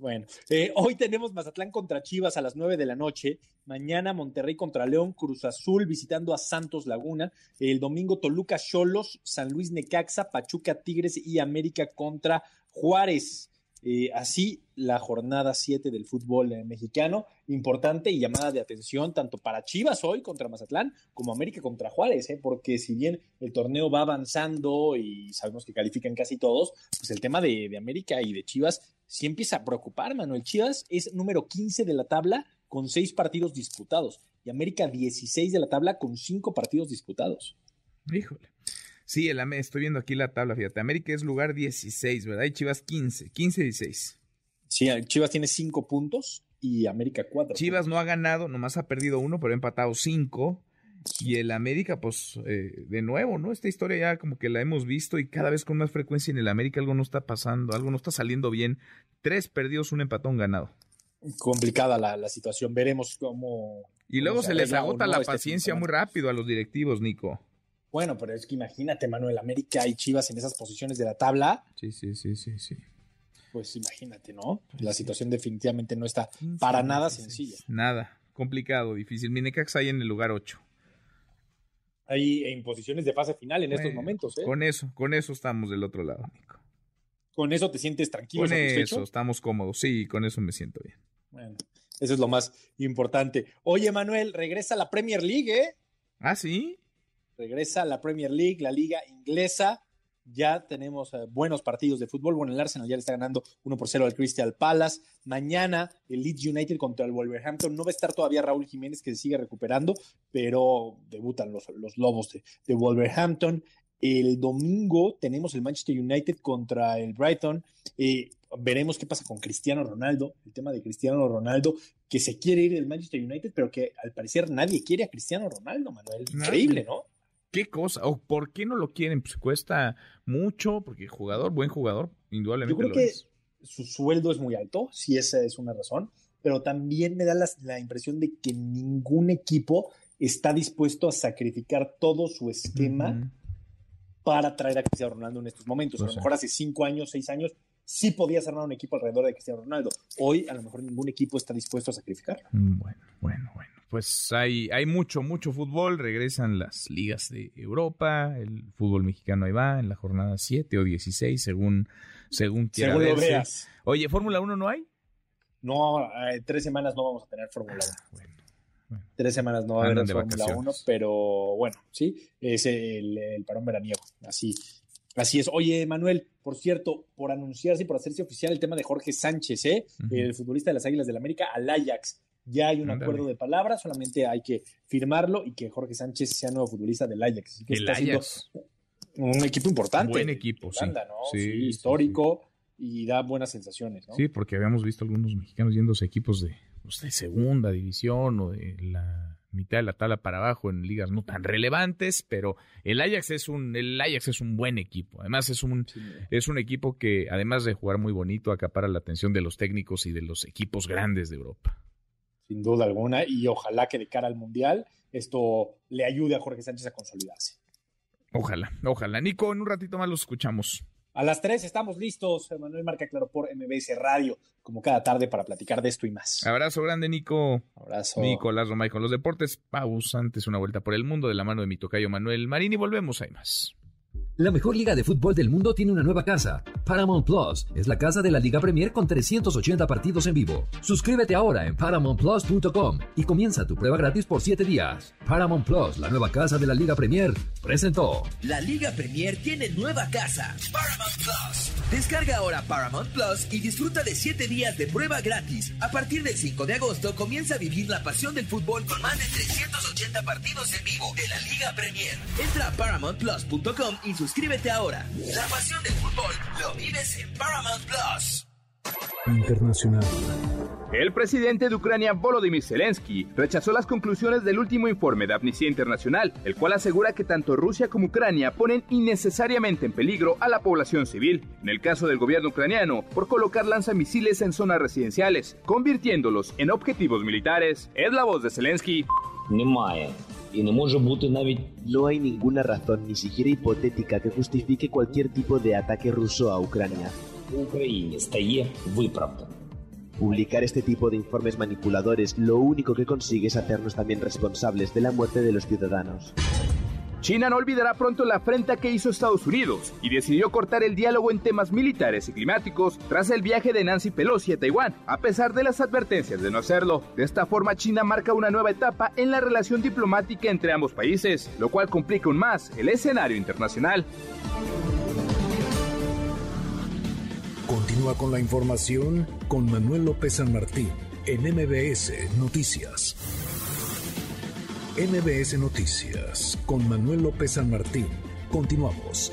S34: Bueno, eh, hoy tenemos Mazatlán contra Chivas a las 9 de la noche. Mañana Monterrey contra León, Cruz Azul visitando a Santos Laguna. El domingo Toluca Cholos, San Luis Necaxa, Pachuca Tigres y América contra Juárez. Eh, así la jornada 7 del fútbol eh, mexicano. Importante y llamada de atención tanto para Chivas hoy contra Mazatlán como América contra Juárez, eh, porque si bien el torneo va avanzando y sabemos que califican casi todos, pues el tema de, de América y de Chivas sí empieza a preocupar, Manuel. Chivas es número 15 de la tabla con 6 partidos disputados y América 16 de la tabla con 5 partidos disputados.
S2: Híjole. Sí, el, estoy viendo aquí la tabla, fíjate. América es lugar 16, ¿verdad? Y Chivas 15, 15, 16.
S34: Sí, Chivas tiene 5 puntos y América 4.
S2: Chivas no ha ganado, nomás ha perdido uno, pero ha empatado cinco. Y el América, pues, eh, de nuevo, ¿no? Esta historia ya como que la hemos visto y cada vez con más frecuencia en el América algo no está pasando, algo no está saliendo bien. Tres perdidos, un empatón ganado.
S34: Complicada la, la situación, veremos cómo...
S2: Y luego se les agota
S34: no
S2: la paciencia muy rápido a los directivos, Nico.
S34: Bueno, pero es que imagínate, Manuel, América y Chivas en esas posiciones de la tabla.
S2: Sí, sí, sí, sí, sí.
S34: Pues imagínate, ¿no? La situación definitivamente no está para nada sencilla.
S2: Nada, complicado, difícil. Mi Necaxa ahí en el lugar 8.
S34: hay imposiciones de fase final en estos momentos. ¿eh?
S2: Con eso, con eso estamos del otro lado, Nico.
S34: Con eso te sientes tranquilo,
S2: Con
S34: satisfecho?
S2: eso estamos cómodos. Sí, con eso me siento bien.
S34: Bueno, eso es lo más importante. Oye, Manuel, regresa la Premier League, ¿eh?
S2: Ah, sí.
S34: Regresa la Premier League, la liga inglesa. Ya tenemos eh, buenos partidos de fútbol. Bueno, el Arsenal ya le está ganando 1 por 0 al Crystal Palace. Mañana el Leeds United contra el Wolverhampton. No va a estar todavía Raúl Jiménez, que se sigue recuperando, pero debutan los, los Lobos de, de Wolverhampton. El domingo tenemos el Manchester United contra el Brighton. Eh, veremos qué pasa con Cristiano Ronaldo. El tema de Cristiano Ronaldo, que se quiere ir del Manchester United, pero que al parecer nadie quiere a Cristiano Ronaldo, Manuel. Increíble, ¿no?
S2: ¿Qué cosa? ¿O por qué no lo quieren? Pues cuesta mucho, porque jugador, buen jugador,
S34: Yo
S2: indudablemente
S34: creo
S2: lo
S34: que
S2: es.
S34: su sueldo es muy alto, si esa es una razón, pero también me da la, la impresión de que ningún equipo está dispuesto a sacrificar todo su esquema para traer a Cristiano Ronaldo en estos momentos. A lo
S2: Pues
S34: mejor hace cinco años, seis años, sí podías armar un equipo alrededor de Cristiano Ronaldo. Hoy, a lo mejor ningún equipo está dispuesto a sacrificarlo.
S2: Mm, Bueno, bueno, bueno. Pues hay, hay mucho, mucho fútbol. Regresan las ligas de Europa. El fútbol mexicano ahí va en la jornada 7 o 16, según, según quiera
S34: Según lo
S2: verse.
S34: veas.
S2: Oye, ¿Fórmula 1 no hay?
S34: No, eh, tres semanas no vamos a tener Fórmula 1. Tres semanas no va a haber Fórmula 1,
S2: vacaciones.
S34: pero bueno, sí, es el, el parón veraniego. Así, así es. Oye, Manuel, por cierto, por anunciarse y por hacerse oficial el tema de Jorge Sánchez, ¿eh? El futbolista de las Águilas del América, al Ajax. Ya hay un acuerdo de palabras, solamente hay que firmarlo y que Jorge Sánchez sea nuevo futbolista del Ajax. Así que
S2: El
S34: está siendo
S2: Ajax.
S34: un equipo importante.
S2: Buen equipo, sí.
S34: Holanda, ¿no?
S2: Sí,
S34: Sí,
S2: sí,
S34: histórico y da buenas sensaciones, ¿no?
S2: Sí, porque habíamos visto algunos mexicanos yéndose a equipos de, pues, de segunda división o de la mitad de la tabla para abajo en ligas no tan relevantes, pero el Ajax es un, el Ajax es un buen equipo. Además, es un, es un equipo que, además de jugar muy bonito, acapara la atención de los técnicos y de los equipos grandes de Europa.
S34: Sin duda alguna, y ojalá que de cara al Mundial esto le ayude a Jorge Sánchez a consolidarse.
S2: Ojalá, ojalá. Nico, en un ratito más los escuchamos.
S34: A las 3 estamos listos, Manuel Marca Claro por MBS Radio, como cada tarde para platicar de esto y más.
S2: Abrazo grande, Nico.
S34: Abrazo.
S2: Nicolás Romay con los deportes. Pausa antes una vuelta por el mundo de la mano de mi tocayo Manuel Marín y volvemos. Hay más.
S1: La mejor liga de fútbol del mundo tiene una nueva casa. Paramount Plus es la casa de la Liga Premier con 380 partidos en vivo. Suscríbete ahora en paramountplus.com y comienza tu prueba gratis por 7 días. Paramount Plus, la nueva casa de la Liga Premier, presentó.
S35: La Liga Premier tiene nueva casa, Paramount Plus. Descarga ahora Paramount Plus y disfruta de 7 días de prueba gratis. A partir del 5 de agosto comienza a vivir la pasión del fútbol con más de 380 partidos en vivo de la Liga Premier. Entra a paramountplus.com y suscríbete ahora. La pasión del fútbol lo vives en Paramount Plus.
S36: Internacional.
S37: El presidente de Ucrania, Volodymyr Zelensky, rechazó las conclusiones del último informe de Amnistía Internacional, el cual asegura que tanto Rusia como Ucrania ponen innecesariamente en peligro a la población civil, en el caso del gobierno ucraniano, por colocar lanzamisiles en zonas residenciales, convirtiéndolos en objetivos militares. Es la voz de Zelensky.
S38: No hay ninguna razón, ni siquiera hipotética, que justifique cualquier tipo de ataque ruso a Ucrania. Publicar este tipo de informes manipuladores lo único que consigue es hacernos también responsables de la muerte de los ciudadanos.
S37: China no olvidará pronto la afrenta que hizo Estados Unidos y decidió cortar el diálogo en temas militares y climáticos tras el viaje de Nancy Pelosi a Taiwán, a pesar de las advertencias de no hacerlo. De esta forma, China marca una nueva etapa en la relación diplomática entre ambos países, lo cual complica aún más el escenario internacional.
S36: Continúa con la información con Manuel López San Martín en MBS Noticias. MBS Noticias con Manuel López San Martín. Continuamos.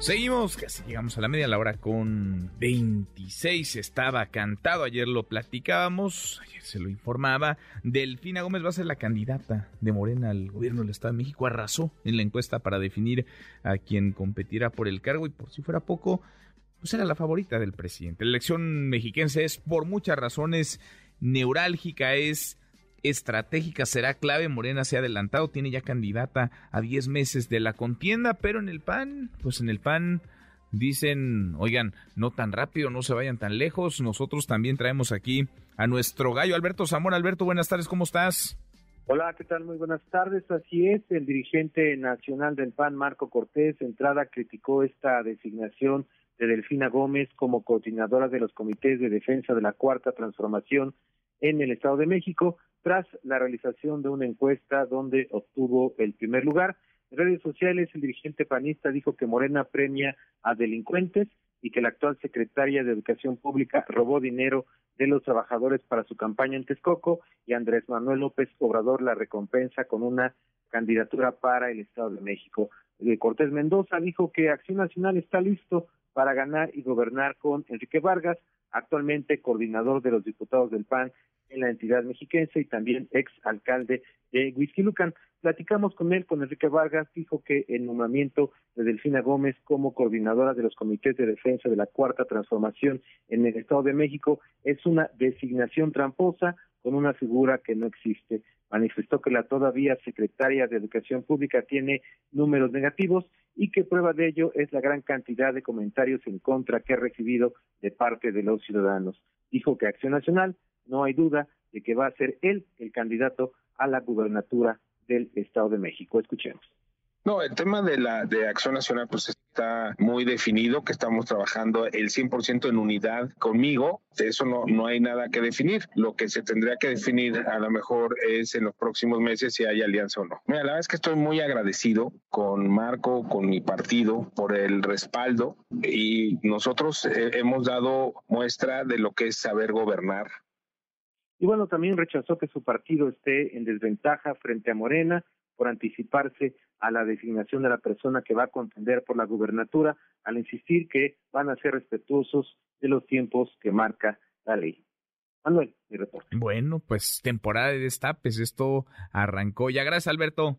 S2: Seguimos, casi llegamos a la media la hora con 26. Estaba cantado, ayer lo platicábamos, ayer se lo informaba. Delfina Gómez va a ser la candidata de Morena al gobierno del Estado de México. Arrasó en la encuesta para definir a quien competirá por el cargo y por si fuera poco, pues era la favorita del presidente. La elección mexiquense es por muchas razones neurálgica, es estratégica, será clave. Morena se ha adelantado, tiene ya candidata a 10 meses de la contienda, pero en el PAN, pues en el PAN dicen, oigan, no tan rápido, no se vayan tan lejos. Nosotros también traemos aquí a nuestro gallo Alberto Zamora. Alberto, buenas tardes, ¿cómo estás?
S39: Hola, ¿qué tal? Muy buenas tardes. Así es, el dirigente nacional del PAN, Marco Cortés, entrada criticó esta designación de Delfina Gómez como coordinadora de los comités de defensa de la Cuarta Transformación en el Estado de México, tras la realización de una encuesta donde obtuvo el primer lugar. En redes sociales, el dirigente panista dijo que Morena premia a delincuentes y que la actual secretaria de Educación Pública robó dinero de los trabajadores para su campaña en Texcoco y Andrés Manuel López Obrador la recompensa con una candidatura para el Estado de México. Eh, Cortés Mendoza dijo que Acción Nacional está listo para ganar y gobernar con Enrique Vargas, actualmente coordinador de los diputados del PAN en la entidad mexiquense y también ex alcalde de Huizquilucan. Platicamos con él, con Enrique Vargas, dijo que el nombramiento de Delfina Gómez como coordinadora de los comités de defensa de la Cuarta Transformación en el Estado de México es una designación tramposa con una figura que no existe. Manifestó que la todavía secretaria de Educación Pública tiene números negativos y que prueba de ello es la gran cantidad de comentarios en contra que ha recibido de parte de los ciudadanos. Dijo que Acción Nacional no hay duda de que va a ser él el candidato a la gubernatura del Estado de México. Escuchemos.
S40: No, el tema de la de Acción Nacional pues está muy definido, que estamos trabajando el 100% en unidad conmigo, de eso no, no hay nada que definir. Lo que se tendría que definir a lo mejor es en los próximos meses si hay alianza o no. Mira, la verdad es que estoy muy agradecido con Marco, con mi partido, por el respaldo y nosotros eh, hemos dado muestra de lo que es saber gobernar,
S39: y bueno, también rechazó que su partido esté en desventaja frente a Morena por anticiparse a la designación de la persona que va a contender por la gubernatura, al insistir que van a ser respetuosos de los tiempos que marca la ley. Manuel, mi reporte.
S2: Bueno, pues temporada de destapes, esto arrancó ya. Gracias, Alberto.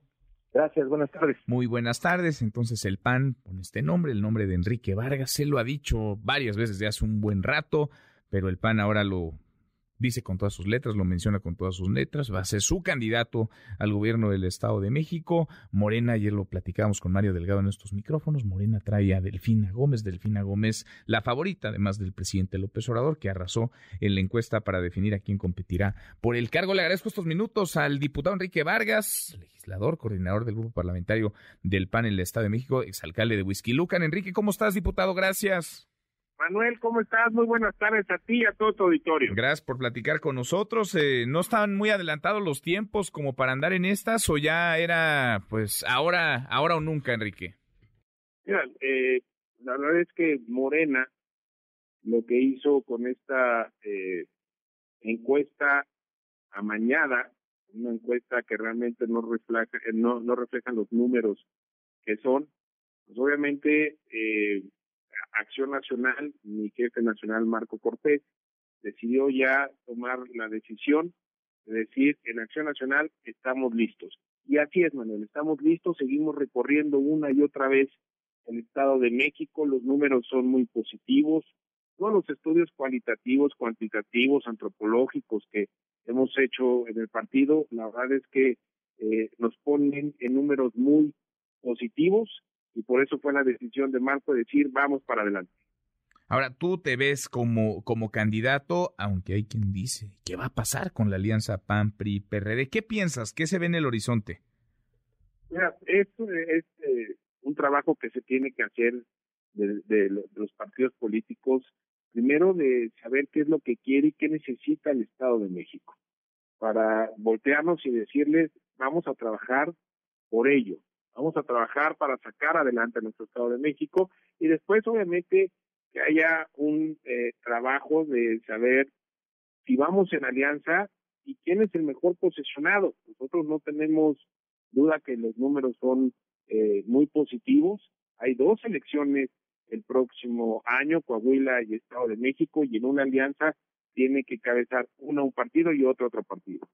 S39: Gracias, buenas tardes.
S2: Muy buenas tardes. Entonces el PAN pone este nombre, el nombre de Enrique Vargas, se lo ha dicho varias veces de hace un buen rato, pero el PAN ahora lo dice con todas sus letras, lo menciona con todas sus letras, va a ser su candidato al gobierno del Estado de México. Morena, ayer lo platicábamos con Mario Delgado en estos micrófonos, Morena trae a Delfina Gómez, Delfina Gómez, la favorita, además del presidente López Obrador, que arrasó en la encuesta para definir a quién competirá por el cargo. Le agradezco estos minutos al diputado Enrique Vargas, legislador, coordinador del grupo parlamentario del PAN en el Estado de México, exalcalde de Whisky Lucan. Enrique, ¿cómo estás, diputado? Gracias.
S41: Manuel, ¿cómo estás? Muy buenas tardes a ti y a todo tu auditorio.
S2: Gracias por platicar con nosotros. Eh, ¿No están muy adelantados los tiempos como para andar en estas o ya era, pues, ahora, ahora o nunca, Enrique?
S41: Mira, eh, la verdad es que Morena lo que hizo con esta eh, encuesta amañada, una encuesta que realmente no refleja, no, no refleja los números que son, pues obviamente eh, Acción Nacional, mi jefe nacional Marco Cortés, decidió ya tomar la decisión de decir, en Acción Nacional estamos listos. Y así es, Manuel, estamos listos, seguimos recorriendo una y otra vez el Estado de México, los números son muy positivos, todos los estudios cualitativos, cuantitativos, antropológicos que hemos hecho en el partido, la verdad es que eh, nos ponen en números muy positivos y por eso fue la decisión de Marco de decir vamos para adelante.
S2: Ahora, tú te ves como, como candidato, aunque hay quien dice, ¿qué va a pasar con la alianza PAN-PRI-PRD? ¿Qué piensas? ¿Qué se ve en el horizonte?
S41: Mira, esto es eh, un trabajo que se tiene que hacer de, de, los partidos políticos, primero de saber qué es lo que quiere y qué necesita el Estado de México, para voltearnos y decirles, vamos a trabajar por ello, Vamos a trabajar para sacar adelante nuestro Estado de México y después, obviamente, que haya un eh, trabajo de saber si vamos en alianza y quién es el mejor posicionado. Nosotros no tenemos duda que los números son eh, muy positivos. Hay dos elecciones el próximo año, Coahuila y Estado de México, y en una alianza tiene que cabezar uno un partido y otro otro partido.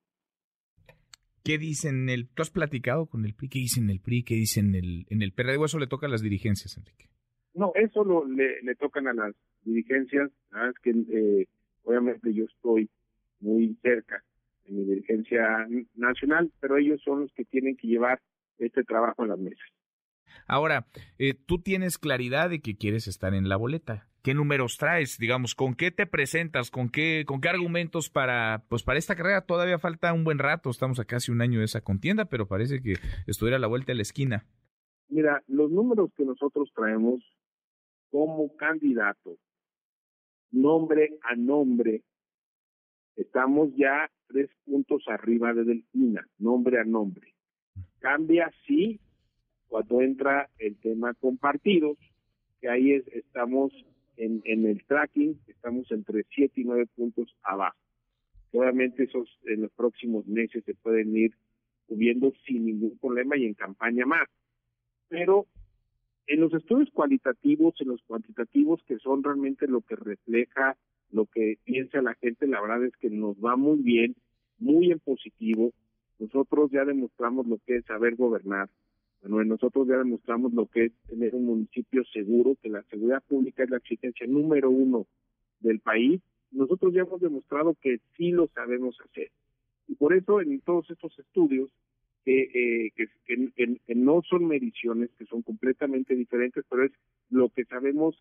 S2: ¿Qué dicen el... ¿Tú has platicado con el PRI? ¿Qué dicen el PRI? ¿Qué dicen el, en el PRD? ¿O eso le toca a las dirigencias, Enrique?
S41: No, eso lo, le, le tocan a las dirigencias. es que eh, obviamente yo estoy muy cerca de mi dirigencia nacional, pero ellos son los que tienen que llevar este trabajo en las mesas.
S2: Ahora, eh, tú tienes claridad de que quieres estar en la boleta qué números traes, digamos, con qué te presentas, con qué, con qué argumentos para, pues para esta carrera todavía falta un buen rato, estamos a casi un año de esa contienda, pero parece que estuviera a la vuelta de la esquina.
S41: Mira, los números que nosotros traemos como candidato, nombre a nombre, estamos ya tres puntos arriba de Delfina, nombre a nombre. Cambia sí cuando entra el tema con partidos, que ahí es, estamos en, en el tracking, estamos entre siete y nueve puntos abajo. Obviamente esos en los próximos meses se pueden ir subiendo sin ningún problema y en campaña más. Pero en los estudios cualitativos, en los cuantitativos, que son realmente lo que refleja lo que piensa la gente, la verdad es que nos va muy bien, muy en positivo. Nosotros ya demostramos lo que es saber gobernar. Bueno, nosotros ya demostramos lo que es tener un municipio seguro, que la seguridad pública es la exigencia número uno del país. Nosotros ya hemos demostrado que sí lo sabemos hacer. Y por eso en todos estos estudios que, eh, que, no son mediciones, que son completamente diferentes, pero es lo que sabemos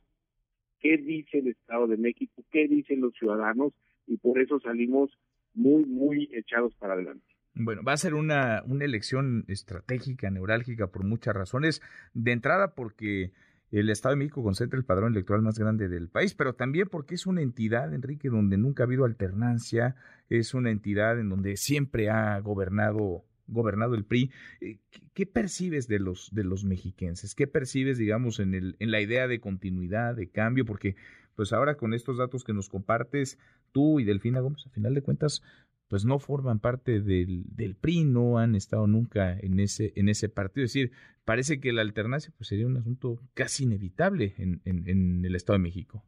S41: qué dice el Estado de México, qué dicen los ciudadanos, y por eso salimos muy, muy echados para adelante.
S2: Bueno, va a ser una, una elección estratégica, neurálgica, por muchas razones. De entrada, porque el Estado de México concentra el padrón electoral más grande del país, pero también porque es una entidad, Enrique, donde nunca ha habido alternancia, es una entidad en donde siempre ha gobernado gobernado el PRI. Eh, ¿Qué, percibes de los, de los mexiquenses? ¿Qué percibes, digamos, en, el, en la idea de continuidad, de cambio? Porque, pues ahora con estos datos que nos compartes, tú y Delfina Gómez, a final de cuentas, pues no forman parte del, del PRI, no han estado nunca en ese, en ese partido. Es decir, parece que la alternancia pues, sería un asunto casi inevitable en, en, el Estado de México.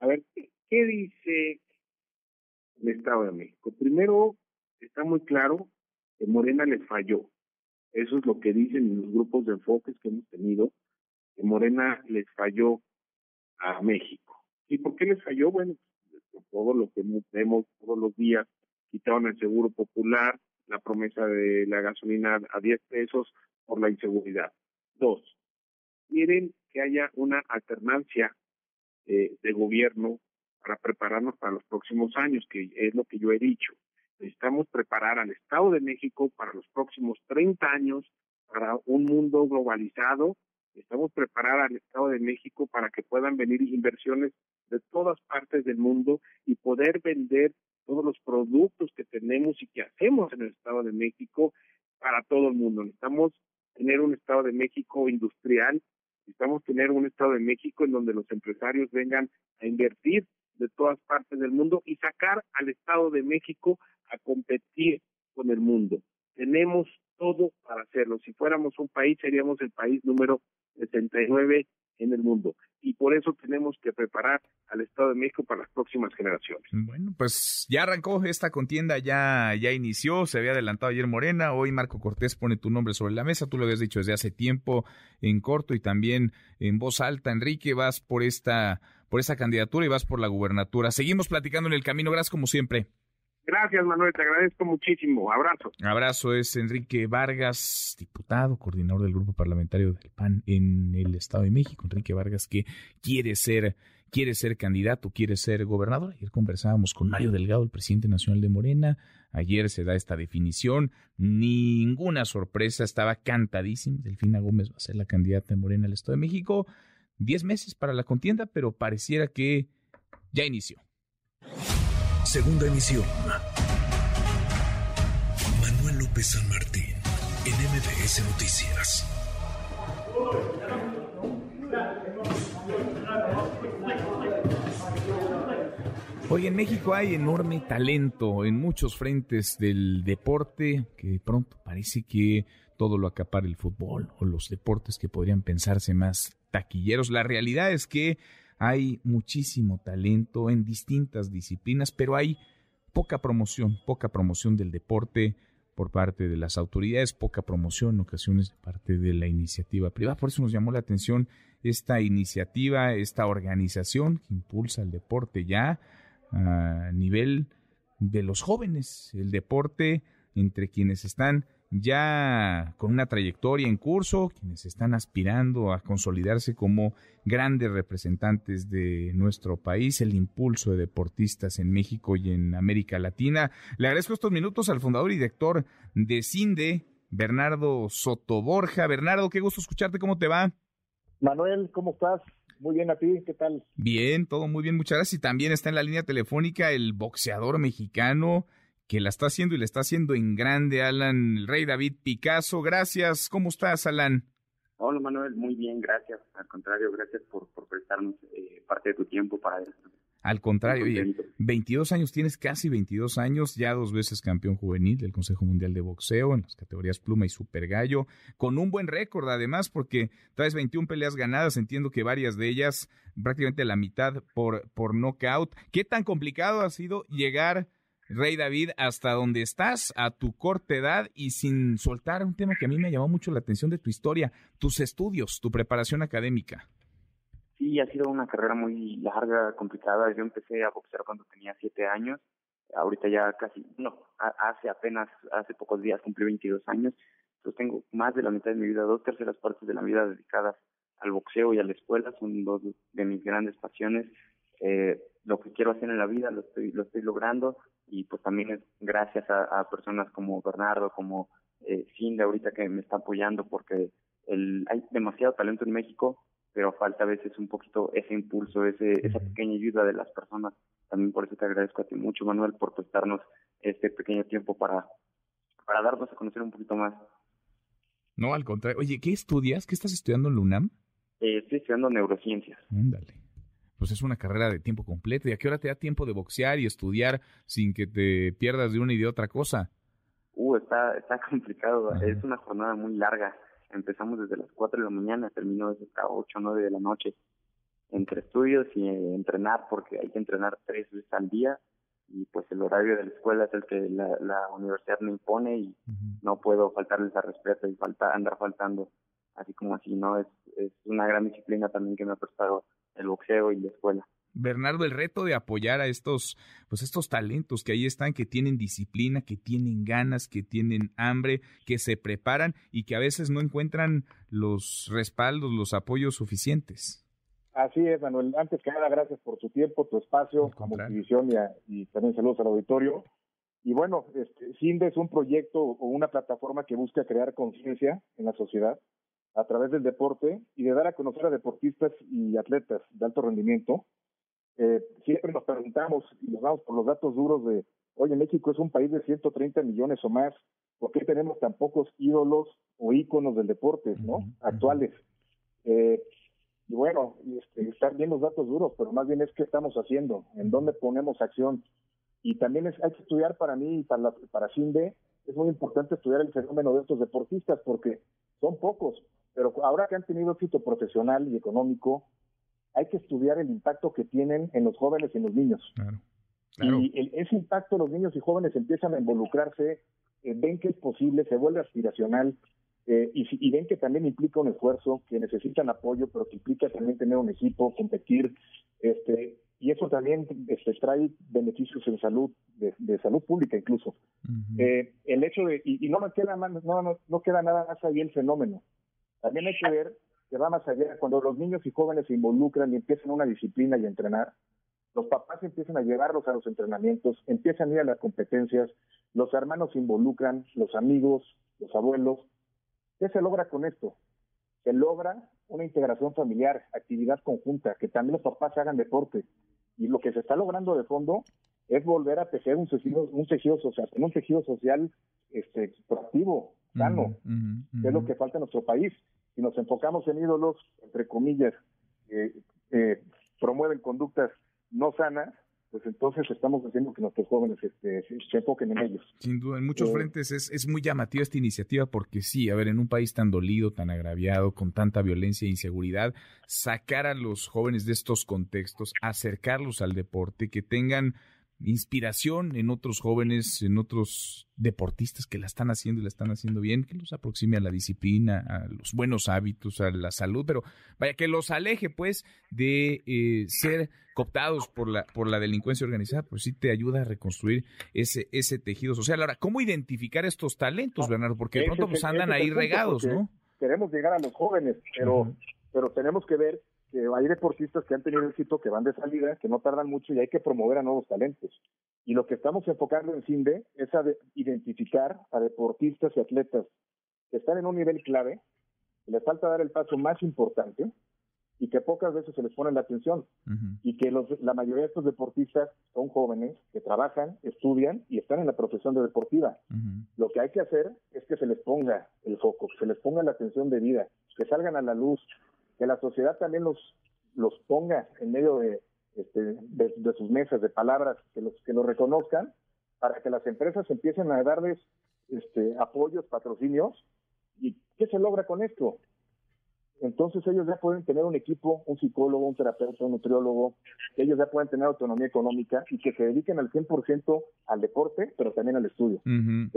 S41: A ver, ¿qué dice el Estado de México? Primero, está muy claro que Morena les falló. Eso es lo que dicen en los grupos de enfoques que hemos tenido, que Morena les falló a México. ¿Y por qué les falló? Bueno, todo lo que vemos todos los días, quitaron el seguro popular, la promesa de la gasolina a 10 pesos por la inseguridad. Dos, quieren que haya una alternancia eh, de gobierno para prepararnos para los próximos años, que es lo que yo he dicho. Necesitamos preparar al Estado de México para los próximos 30 años, para un mundo globalizado. Necesitamos preparar al Estado de México para que puedan venir inversiones de todas partes del mundo y poder vender todos los productos que tenemos y que hacemos en el Estado de México para todo el mundo. Necesitamos tener un Estado de México industrial, necesitamos tener un Estado de México en donde los empresarios vengan a invertir de todas partes del mundo y sacar al Estado de México a competir con el mundo. Tenemos todo para hacerlo. Si fuéramos un país, seríamos el país número 69 en el mundo. Y por eso tenemos que preparar al Estado de México para las próximas generaciones.
S2: Bueno, pues ya arrancó esta contienda, ya, ya inició, se había adelantado ayer Morena, hoy Marco Cortés pone tu nombre sobre la mesa, tú lo habías dicho desde hace tiempo en corto y también en voz alta. Enrique, vas por esta, por esta candidatura y vas por la gubernatura. Seguimos platicando en el camino, gracias como siempre.
S41: Gracias, Manuel, te agradezco muchísimo. Abrazo.
S2: Abrazo es Enrique Vargas, diputado, coordinador del grupo parlamentario del PAN en el Estado de México. Enrique Vargas que quiere ser quiere ser candidato, quiere ser gobernador. Ayer conversábamos con Mario Delgado, el presidente nacional de Morena. Ayer se da esta definición. Ninguna sorpresa, estaba cantadísimo. Delfina Gómez va a ser la candidata de Morena al Estado de México. Diez meses para la contienda, pero pareciera que ya inició.
S36: Segunda emisión. Manuel López San Martín, en MBS Noticias.
S2: Hoy en México hay enorme talento en muchos frentes del deporte que de pronto parece que todo lo acapara el fútbol o los deportes que podrían pensarse más taquilleros. La realidad es que hay muchísimo talento en distintas disciplinas, pero hay poca promoción, poca promoción del deporte por parte de las autoridades, poca promoción en ocasiones de parte de la iniciativa privada. Por eso nos llamó la atención esta iniciativa, esta organización que impulsa el deporte ya a nivel de los jóvenes, el deporte entre quienes están ya con una trayectoria en curso, quienes están aspirando a consolidarse como grandes representantes de nuestro país, el impulso de deportistas en México y en América Latina. Le agradezco estos minutos al fundador y director de CINDE, Bernardo Sotoborja. Bernardo, qué gusto escucharte, ¿cómo te va?
S42: Manuel, ¿cómo estás? Muy bien a ti, ¿qué tal?
S2: Bien, todo muy bien, muchas gracias. Y también está en la línea telefónica el boxeador mexicano que la está haciendo y le está haciendo en grande, Alan, el rey David Picasso. Gracias, ¿cómo estás, Alan?
S43: Hola, Manuel, muy bien, gracias. Al contrario, gracias por, por prestarnos eh, parte de tu tiempo para esto.
S2: Al contrario, oye, 22 años, tienes casi 22 años, ya dos veces campeón juvenil del Consejo Mundial de Boxeo en las categorías pluma y super gallo, con un buen récord además, porque traes 21 peleas ganadas, entiendo que varias de ellas, prácticamente la mitad por, por knockout. ¿Qué tan complicado ha sido llegar, Rey David, hasta donde estás, a tu corta edad y sin soltar un tema que a mí me llamó mucho la atención de tu historia, tus estudios, tu preparación académica?
S43: Sí, ha sido una carrera muy larga, complicada. Yo empecé a boxear cuando tenía siete años. Ahorita ya casi, no, hace apenas, hace pocos días cumplí 22 años. Entonces tengo más de la mitad de mi vida, dos terceras partes de la vida dedicadas al boxeo y a la escuela. Son dos de mis grandes pasiones. Eh, lo que quiero hacer en la vida lo estoy, lo estoy logrando y pues también es gracias a, personas como Bernardo, como eh, Cindy ahorita que me está apoyando porque el, hay demasiado talento en México pero falta a veces un poquito ese impulso, ese, esa pequeña ayuda de las personas. También por eso te agradezco a ti mucho, Manuel, por prestarnos este pequeño tiempo para, para darnos a conocer un poquito más.
S2: No, al contrario. Oye, ¿qué estudias? ¿Qué estás estudiando en la UNAM?
S43: Eh, estoy estudiando neurociencias.
S2: Ándale. Pues es una carrera de tiempo completo. ¿Y a qué hora te da tiempo de boxear y estudiar sin que te pierdas de una y de otra cosa?
S43: Uh, está, está complicado. Es una jornada muy larga empezamos desde las 4 de la mañana, terminó desde las 8 o 9 de la noche, entre estudios y entrenar, porque hay que entrenar tres veces al día, y pues el horario de la escuela es el que la, la universidad me impone y no puedo faltarles al respeto y falta, andar faltando así como así, ¿no? Es, es una gran disciplina también que me ha prestado el boxeo y la escuela.
S2: Bernardo, el reto de apoyar a estos, pues estos talentos que ahí están, que tienen disciplina, que tienen ganas, que tienen hambre, que se preparan y que a veces no encuentran los respaldos, los apoyos suficientes.
S42: Así es, Manuel. Antes que nada, gracias por tu tiempo, tu espacio, como televisión y, y, también saludos al auditorio. Y bueno, este, CINDE es un proyecto o una plataforma que busca crear conciencia en la sociedad a través del deporte y de dar a conocer a deportistas y atletas de alto rendimiento eh, siempre nos preguntamos y nos vamos por los datos duros de, oye, México es un país de 130 millones o más, ¿por qué tenemos tan pocos ídolos o íconos del deporte, ¿no? Actuales. Eh, y bueno, este, están bien los datos duros, pero más bien es qué estamos haciendo, en dónde ponemos acción. Y también es, hay que estudiar para mí y para, la, para CINDE, es muy importante estudiar el fenómeno de estos deportistas porque son pocos, pero ahora que han tenido éxito profesional y económico, hay que estudiar el impacto que tienen en los jóvenes y en los niños. Y ese impacto los niños y jóvenes empiezan a involucrarse, eh, ven que es posible, se vuelve aspiracional eh, y, ven que también implica un esfuerzo, que necesitan apoyo, pero que implica también tener un equipo, competir, este, y eso también este, trae beneficios en salud, de, salud pública incluso. Eh, el hecho de, y, no, me queda no, no queda nada más ahí el fenómeno. También hay que ver que va más allá. Cuando los niños y jóvenes se involucran y empiezan una disciplina y a entrenar, los papás empiezan a llevarlos a los entrenamientos, empiezan a ir a las competencias, los hermanos se involucran, los amigos, los abuelos. ¿Qué se logra con esto? Se logra una integración familiar, actividad conjunta, que también los papás hagan deporte. Y lo que se está logrando de fondo es volver a tejer un tejido, un tejido social, un tejido social este, proactivo, sano, que es lo que falta en nuestro país si nos enfocamos en ídolos, entre comillas, eh, promueven conductas no sanas, pues entonces estamos haciendo que nuestros jóvenes este, se enfoquen en ellos.
S2: Sin duda, en muchos eh, frentes es, es muy llamativa esta iniciativa porque sí, a ver, en un país tan dolido, tan agraviado, con tanta violencia e inseguridad, sacar a los jóvenes de estos contextos, acercarlos al deporte, que tengan inspiración en otros jóvenes, en otros deportistas que la están haciendo y la están haciendo bien, que los aproxime a la disciplina, a los buenos hábitos, a la salud, pero vaya, que los aleje pues de eh, ser cooptados por la, por la delincuencia organizada, pues sí te ayuda a reconstruir ese, ese tejido social. Ahora, ¿cómo identificar estos talentos, Bernardo? Porque de pronto pues andan ahí regados, ¿no?
S42: Queremos llegar a los jóvenes, pero, pero tenemos que ver que hay deportistas que han tenido éxito, que van de salida, que no tardan mucho y hay que promover a nuevos talentos. Y lo que estamos enfocando en CINDE es a identificar a deportistas y atletas que están en un nivel clave, que les falta dar el paso más importante y que pocas veces se les pone la atención. Y que los, la mayoría de estos deportistas son jóvenes que trabajan, estudian y están en la profesión de deportiva. Lo que hay que hacer es que se les ponga el foco, que se les ponga la atención de vida, que salgan a la luz, que la sociedad también los, los ponga en medio de, este, de, sus mesas, de palabras, que los, que los reconozcan, para que las empresas empiecen a darles este, apoyos, patrocinios. ¿Y qué se logra con esto? Entonces ellos ya pueden tener un equipo, un psicólogo, un terapeuta, un nutriólogo, ellos ya pueden tener autonomía económica y que se dediquen al 100% al deporte, pero también al estudio. en,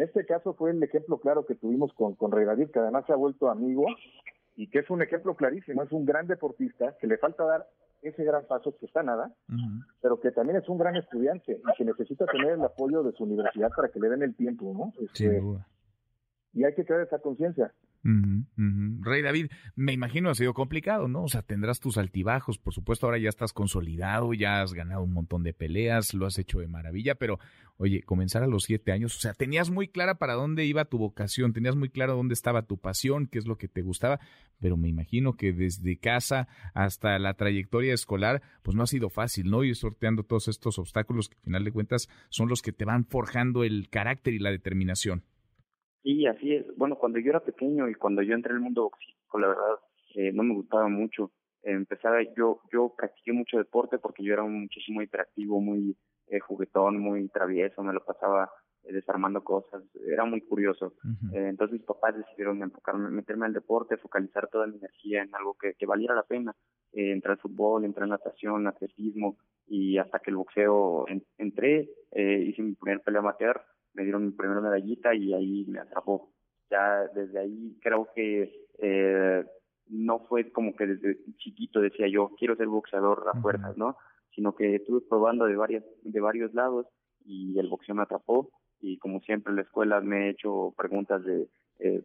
S42: este caso fue el ejemplo claro que tuvimos con, con David, que además se ha vuelto amigo y que es un ejemplo clarísimo, es un gran deportista que le falta dar ese gran paso que está nada, pero que también es un gran estudiante y que necesita tener el apoyo de su universidad para que le den el tiempo, ¿no? Este, y hay que crear esa conciencia.
S2: Rey David, me imagino ha sido complicado, ¿no? O sea, tendrás tus altibajos, por supuesto, ahora ya estás consolidado, ya has ganado un montón de peleas, lo has hecho de maravilla, pero oye, comenzar a los siete años, o sea, tenías muy clara para dónde iba tu vocación, tenías muy claro dónde estaba tu pasión, qué es lo que te gustaba, pero me imagino que desde casa hasta la trayectoria escolar, pues no ha sido fácil, ¿no? Ir sorteando todos estos obstáculos que al final de cuentas son los que te van forjando el carácter y la determinación.
S43: Sí, así es. Bueno, cuando yo era pequeño y cuando yo entré en el mundo boxístico, la verdad, eh, no me gustaba mucho. empezaba, yo, yo practiqué mucho deporte porque yo era un muchacho muy interactivo, muy eh, juguetón, muy travieso, me lo pasaba eh, desarmando cosas, era muy curioso. entonces mis papás decidieron enfocarme, meterme al deporte, focalizar toda mi energía en algo que, que valiera la pena. entrar al fútbol, entrar en natación, atletismo y hasta que el boxeo entré, hice mi primer pelea amateur me dieron mi primera medallita y ahí me atrapó. Ya desde ahí creo que eh, no fue como que desde chiquito decía yo quiero ser boxeador a fuerzas, ¿no? Sino que estuve probando de varias de varios lados y el boxeo me atrapó y como siempre en la escuela me he hecho preguntas de eh,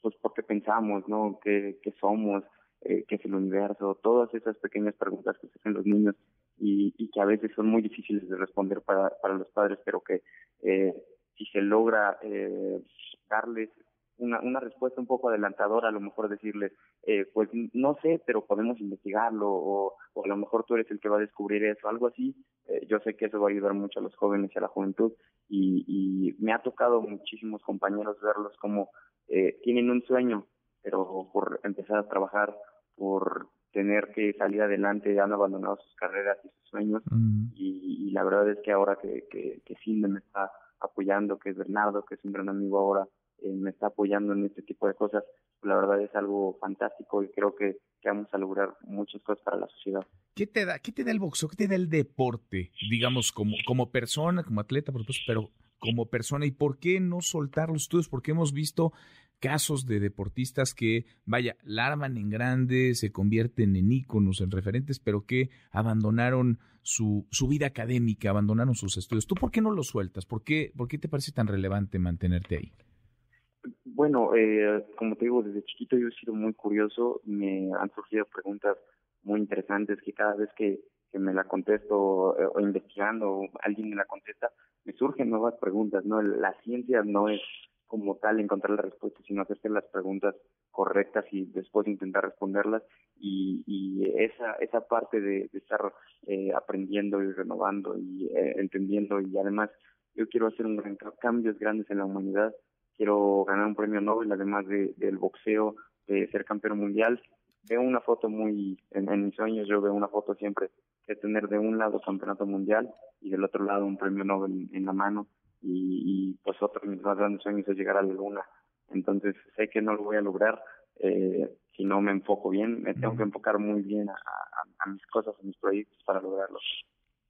S43: pues por qué pensamos, ¿no? ¿Qué, qué somos? Eh, ¿Qué es el universo? Todas esas pequeñas preguntas que se hacen los niños y, y que a veces son muy difíciles de responder para, para los padres, pero que eh, si se logra eh, darles una, una respuesta un poco adelantadora, a lo mejor decirles, eh, pues no sé, pero podemos investigarlo, o, o, a lo mejor tú eres el que va a descubrir eso, algo así. Eh, yo sé que eso va a ayudar mucho a los jóvenes y a la juventud, y, y me ha tocado muchísimos compañeros verlos como eh, tienen un sueño, pero por empezar a trabajar, por tener que salir adelante, han abandonado sus carreras y sus sueños. y, la verdad es que ahora que, que, que me está apoyando, que es Bernardo, que es un gran amigo ahora, eh, me está apoyando en este tipo de cosas, la verdad es algo fantástico y creo que, que, vamos a lograr muchas cosas para la sociedad.
S2: ¿Qué te da, qué te da el boxeo? ¿Qué te da el deporte? Digamos, como, como persona, como atleta, por supuesto, pero como persona. ¿Y por qué no soltar los estudios? Porque hemos visto casos de deportistas que, vaya, la en grande, se convierten en íconos, en referentes, pero que abandonaron su, su vida académica, abandonaron sus estudios. ¿Tú por qué no lo sueltas? ¿Por qué, por qué te parece tan relevante mantenerte ahí?
S43: Bueno, eh, como te digo, desde chiquito yo he sido muy curioso, me han surgido preguntas muy interesantes que cada vez que, que me la contesto eh, o investigando alguien me la contesta, me surgen nuevas preguntas, ¿no? La ciencia no es como tal encontrar la respuesta, sino hacerte las preguntas correctas y después intentar responderlas. Y, y esa esa parte de, estar eh, aprendiendo y renovando y eh, entendiendo y además yo quiero hacer un cambios grandes en la humanidad. Quiero ganar un premio Nobel además de, del boxeo de ser campeón mundial. Veo una foto muy en mis sueños yo veo una foto siempre de tener de un lado campeonato mundial y del otro lado un premio Nobel en la mano y, pues otro de mis más grandes sueños es llegar a la luna. Entonces sé que no lo voy a lograr eh, si no me enfoco bien, me tengo que enfocar muy bien a, mis cosas, a mis proyectos para lograrlo.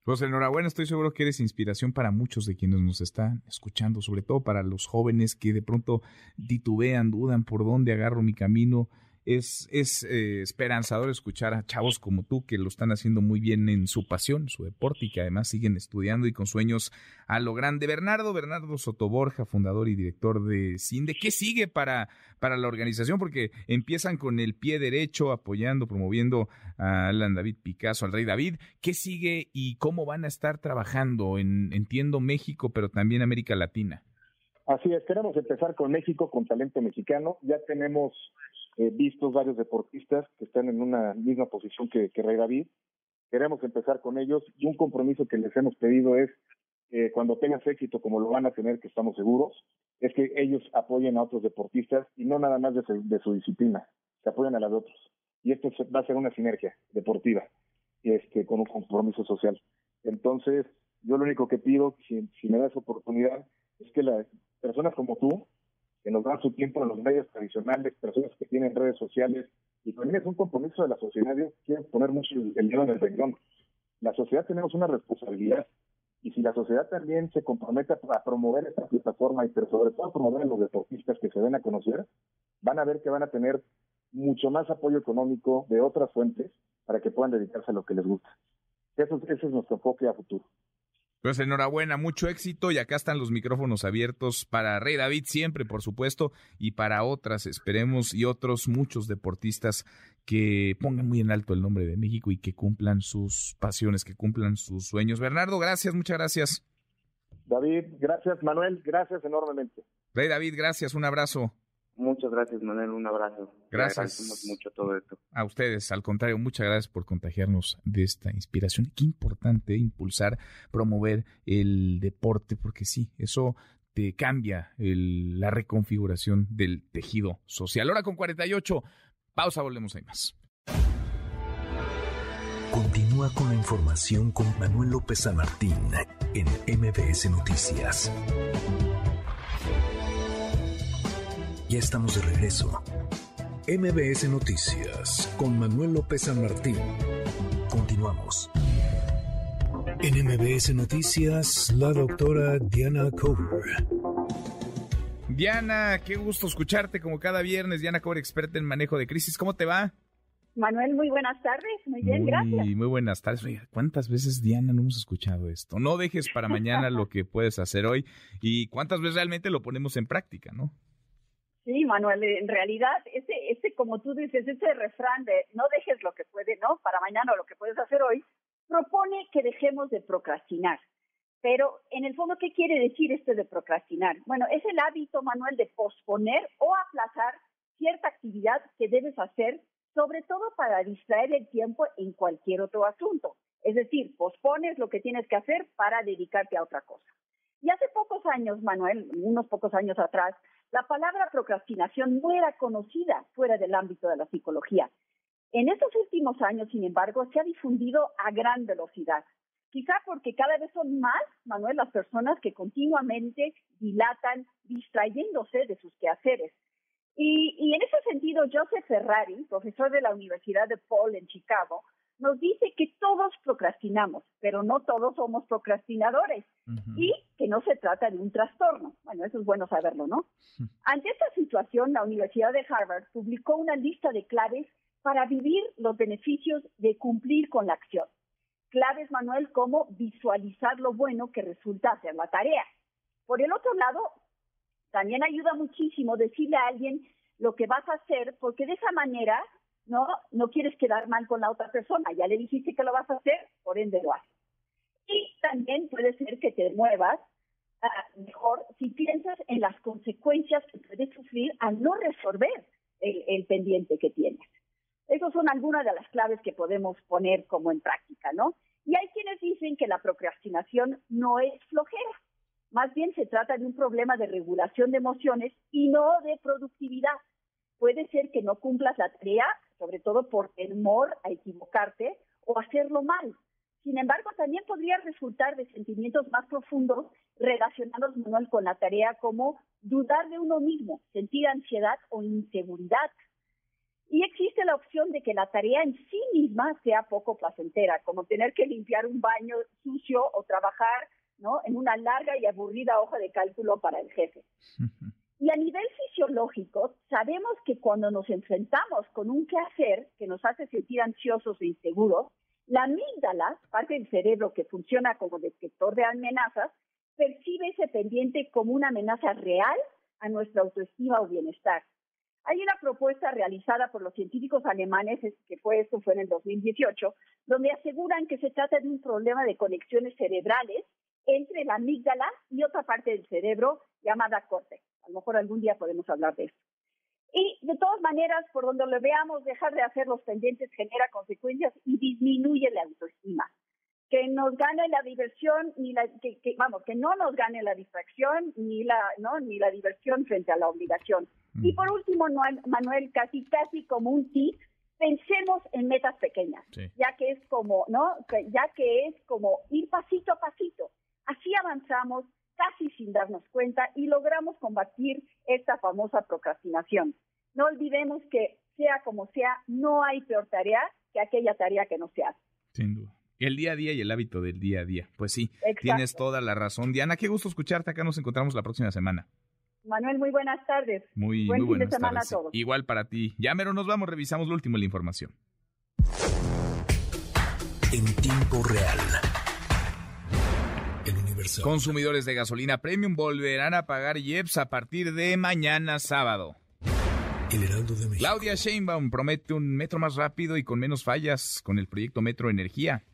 S2: Pues enhorabuena, estoy seguro que eres inspiración para muchos de quienes nos están escuchando, sobre todo para los jóvenes que de pronto titubean, dudan por dónde agarro mi camino es, es eh, esperanzador escuchar a chavos como tú que lo están haciendo muy bien en su pasión, su deporte y que además siguen estudiando y con sueños a lo grande. Bernardo, Bernardo Sotoborja, fundador y director de CINDE, ¿qué sigue para, para la organización? Porque empiezan con el pie derecho, apoyando, promoviendo a Alan David Picasso, al Rey David. ¿Qué sigue y cómo van a estar trabajando en, entiendo, México, pero también América Latina?
S42: Así es, queremos empezar con México, con talento mexicano. Ya tenemos eh, vistos varios deportistas que están en una misma posición que, que Rey David. Queremos empezar con ellos y un compromiso que les hemos pedido es eh, cuando tengas éxito, como lo van a tener, que estamos seguros, es que ellos apoyen a otros deportistas y no nada más de su, disciplina, que apoyen a la de otros. Y esto va a ser una sinergia deportiva este, con un compromiso social. Entonces, yo lo único que pido, si, si me das oportunidad, es que las personas como tú, que nos dan su tiempo en los medios tradicionales, personas que tienen redes sociales, y también es un compromiso de la sociedad, yo quiero poner mucho el dedo en el renglón. La sociedad tenemos una responsabilidad, y si la sociedad también se compromete a promover esta plataforma, y sobre todo a promover a los deportistas que se ven a conocer, van a ver que van a tener mucho más apoyo económico de otras fuentes para que puedan dedicarse a lo que les gusta. Eso, ese es nuestro enfoque a futuro.
S2: Pues enhorabuena, mucho éxito y acá están los micrófonos abiertos para Rey David siempre, por supuesto, y para otras, esperemos, y otros muchos deportistas que pongan muy en alto el nombre de México y que cumplan sus pasiones, que cumplan sus sueños. Bernardo, gracias, muchas gracias.
S42: David, gracias. Manuel, gracias enormemente.
S2: Rey David, gracias, un abrazo.
S43: Muchas gracias, Manuel. Un abrazo.
S2: Gracias.
S43: mucho todo esto.
S2: A ustedes, al contrario, muchas gracias por contagiarnos de esta inspiración. Qué importante impulsar, promover el deporte, porque sí, eso te cambia la reconfiguración del tejido social. Ahora con 48, pausa, volvemos ahí más.
S36: Continúa con la información con Manuel López San Martín en MBS Noticias. Ya estamos de regreso. MBS Noticias con Manuel López San Martín. Continuamos. En MBS Noticias, la doctora Diana Cover.
S2: Diana, qué gusto escucharte como cada viernes. Diana Cover, experta en manejo de crisis. ¿Cómo te va?
S44: Manuel, muy buenas tardes. Muy bien, gracias.
S2: Muy buenas tardes. ¿cuántas veces, Diana, no hemos escuchado esto? No dejes para mañana lo que puedes hacer hoy y cuántas veces realmente lo ponemos en práctica, ¿no?
S44: Sí, Manuel, en realidad, ese, ese, como tú dices, ese refrán de no dejes lo que puede, ¿no? Para mañana o lo que puedes hacer hoy, propone que dejemos de procrastinar. Pero, en el fondo, ¿qué quiere decir esto de procrastinar? Bueno, es el hábito, Manuel, de posponer o aplazar cierta actividad que debes hacer, sobre todo para distraer el tiempo en cualquier otro asunto. Es decir, pospones lo que tienes que hacer para dedicarte a otra cosa. Y hace pocos años, Manuel, unos pocos años atrás, la palabra procrastinación no era conocida fuera del ámbito de la psicología. En estos últimos años, sin embargo, se ha difundido a gran velocidad. Quizá porque cada vez son más, Manuel, las personas que continuamente dilatan distrayéndose de sus quehaceres. Y, en ese sentido, Joseph Ferrari, profesor de la Universidad de Paul en Chicago, nos dice que todos procrastinamos, pero no todos somos procrastinadores y que no se trata de un trastorno. Bueno, eso es bueno saberlo, ¿no? Ante esta situación, la Universidad de Harvard publicó una lista de claves para vivir los beneficios de cumplir con la acción. Claves, Manuel, como visualizar lo bueno que resulta hacer la tarea. Por el otro lado, también ayuda muchísimo decirle a alguien lo que vas a hacer, porque de esa manera no, no quieres quedar mal con la otra persona, ya le dijiste que lo vas a hacer, por ende lo haces. Y también puede ser que te muevas ah, mejor si piensas en las consecuencias que puedes sufrir al no resolver el, pendiente que tienes. Esas son algunas de las claves que podemos poner como en práctica, ¿no? Y hay quienes dicen que la procrastinación no es flojera, más bien se trata de un problema de regulación de emociones y no de productividad. Puede ser que no cumplas la tarea sobre todo por temor a equivocarte o hacerlo mal. Sin embargo, también podría resultar de sentimientos más profundos relacionados, con la tarea como dudar de uno mismo, sentir ansiedad o inseguridad. Y existe la opción de que la tarea en sí misma sea poco placentera, como tener que limpiar un baño sucio o trabajar en una larga y aburrida hoja de cálculo para el jefe. Y a nivel fisiológico, sabemos que cuando nos enfrentamos con un quehacer que nos hace sentir ansiosos e inseguros, la amígdala, parte del cerebro que funciona como detector de amenazas, percibe ese pendiente como una amenaza real a nuestra autoestima o bienestar. Hay una propuesta realizada por los científicos alemanes, que fue esto fue en el 2018, donde aseguran que se trata de un problema de conexiones cerebrales entre la amígdala y otra parte del cerebro llamada córtex. A lo mejor algún día podemos hablar de eso. Y de todas maneras, por donde lo veamos, dejar de hacer los pendientes genera consecuencias y disminuye la autoestima. Que nos gane la diversión, ni la, que, vamos, que no nos gane la distracción ni la, ¿no? ni la diversión frente a la obligación. Y por último, Manuel, casi casi como un tip, pensemos en metas pequeñas, ya que es como, ¿no? Ya que es como ir pasito a pasito. Así avanzamos casi sin darnos cuenta y logramos combatir esta famosa procrastinación. No olvidemos que sea como sea, no hay peor tarea que aquella tarea que no se hace.
S2: Sin duda. El día a día y el hábito del día a día. Pues sí, tienes toda la razón. Diana, qué gusto escucharte. Acá nos encontramos la próxima semana.
S44: Manuel, muy buenas tardes.
S2: Muy, Buen fin de semana a todos. Igual para ti. Ya mero nos vamos, revisamos lo último de la información.
S36: En tiempo real.
S2: Consumidores de gasolina premium volverán a pagar IEPS a partir de mañana sábado. Claudia Sheinbaum promete un metro más rápido y con menos fallas con el proyecto Metro Energía.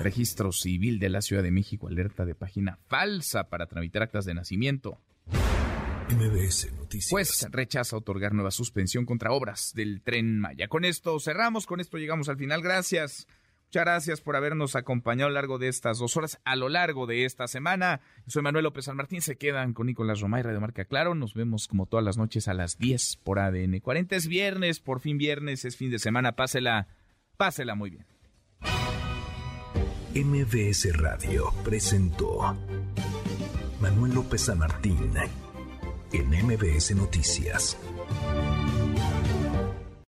S2: Registro Civil de la Ciudad de México alerta de página falsa para tramitar actas de nacimiento.
S36: MBS Noticias.
S2: Pues rechaza otorgar nueva suspensión contra obras del tren Maya. Con esto cerramos, con esto llegamos al final. Gracias. Muchas gracias por habernos acompañado a lo largo de estas dos horas, a lo largo de esta semana. soy Manuel López San Martín. Se quedan con Nicolás Romay, Radio Marca Claro. Nos vemos como todas las noches a las 10 por ADN 40. Es viernes, por fin viernes, es fin de semana. Pásela, pásela muy bien.
S36: MBS Radio presentó Manuel López San Martín en MBS Noticias.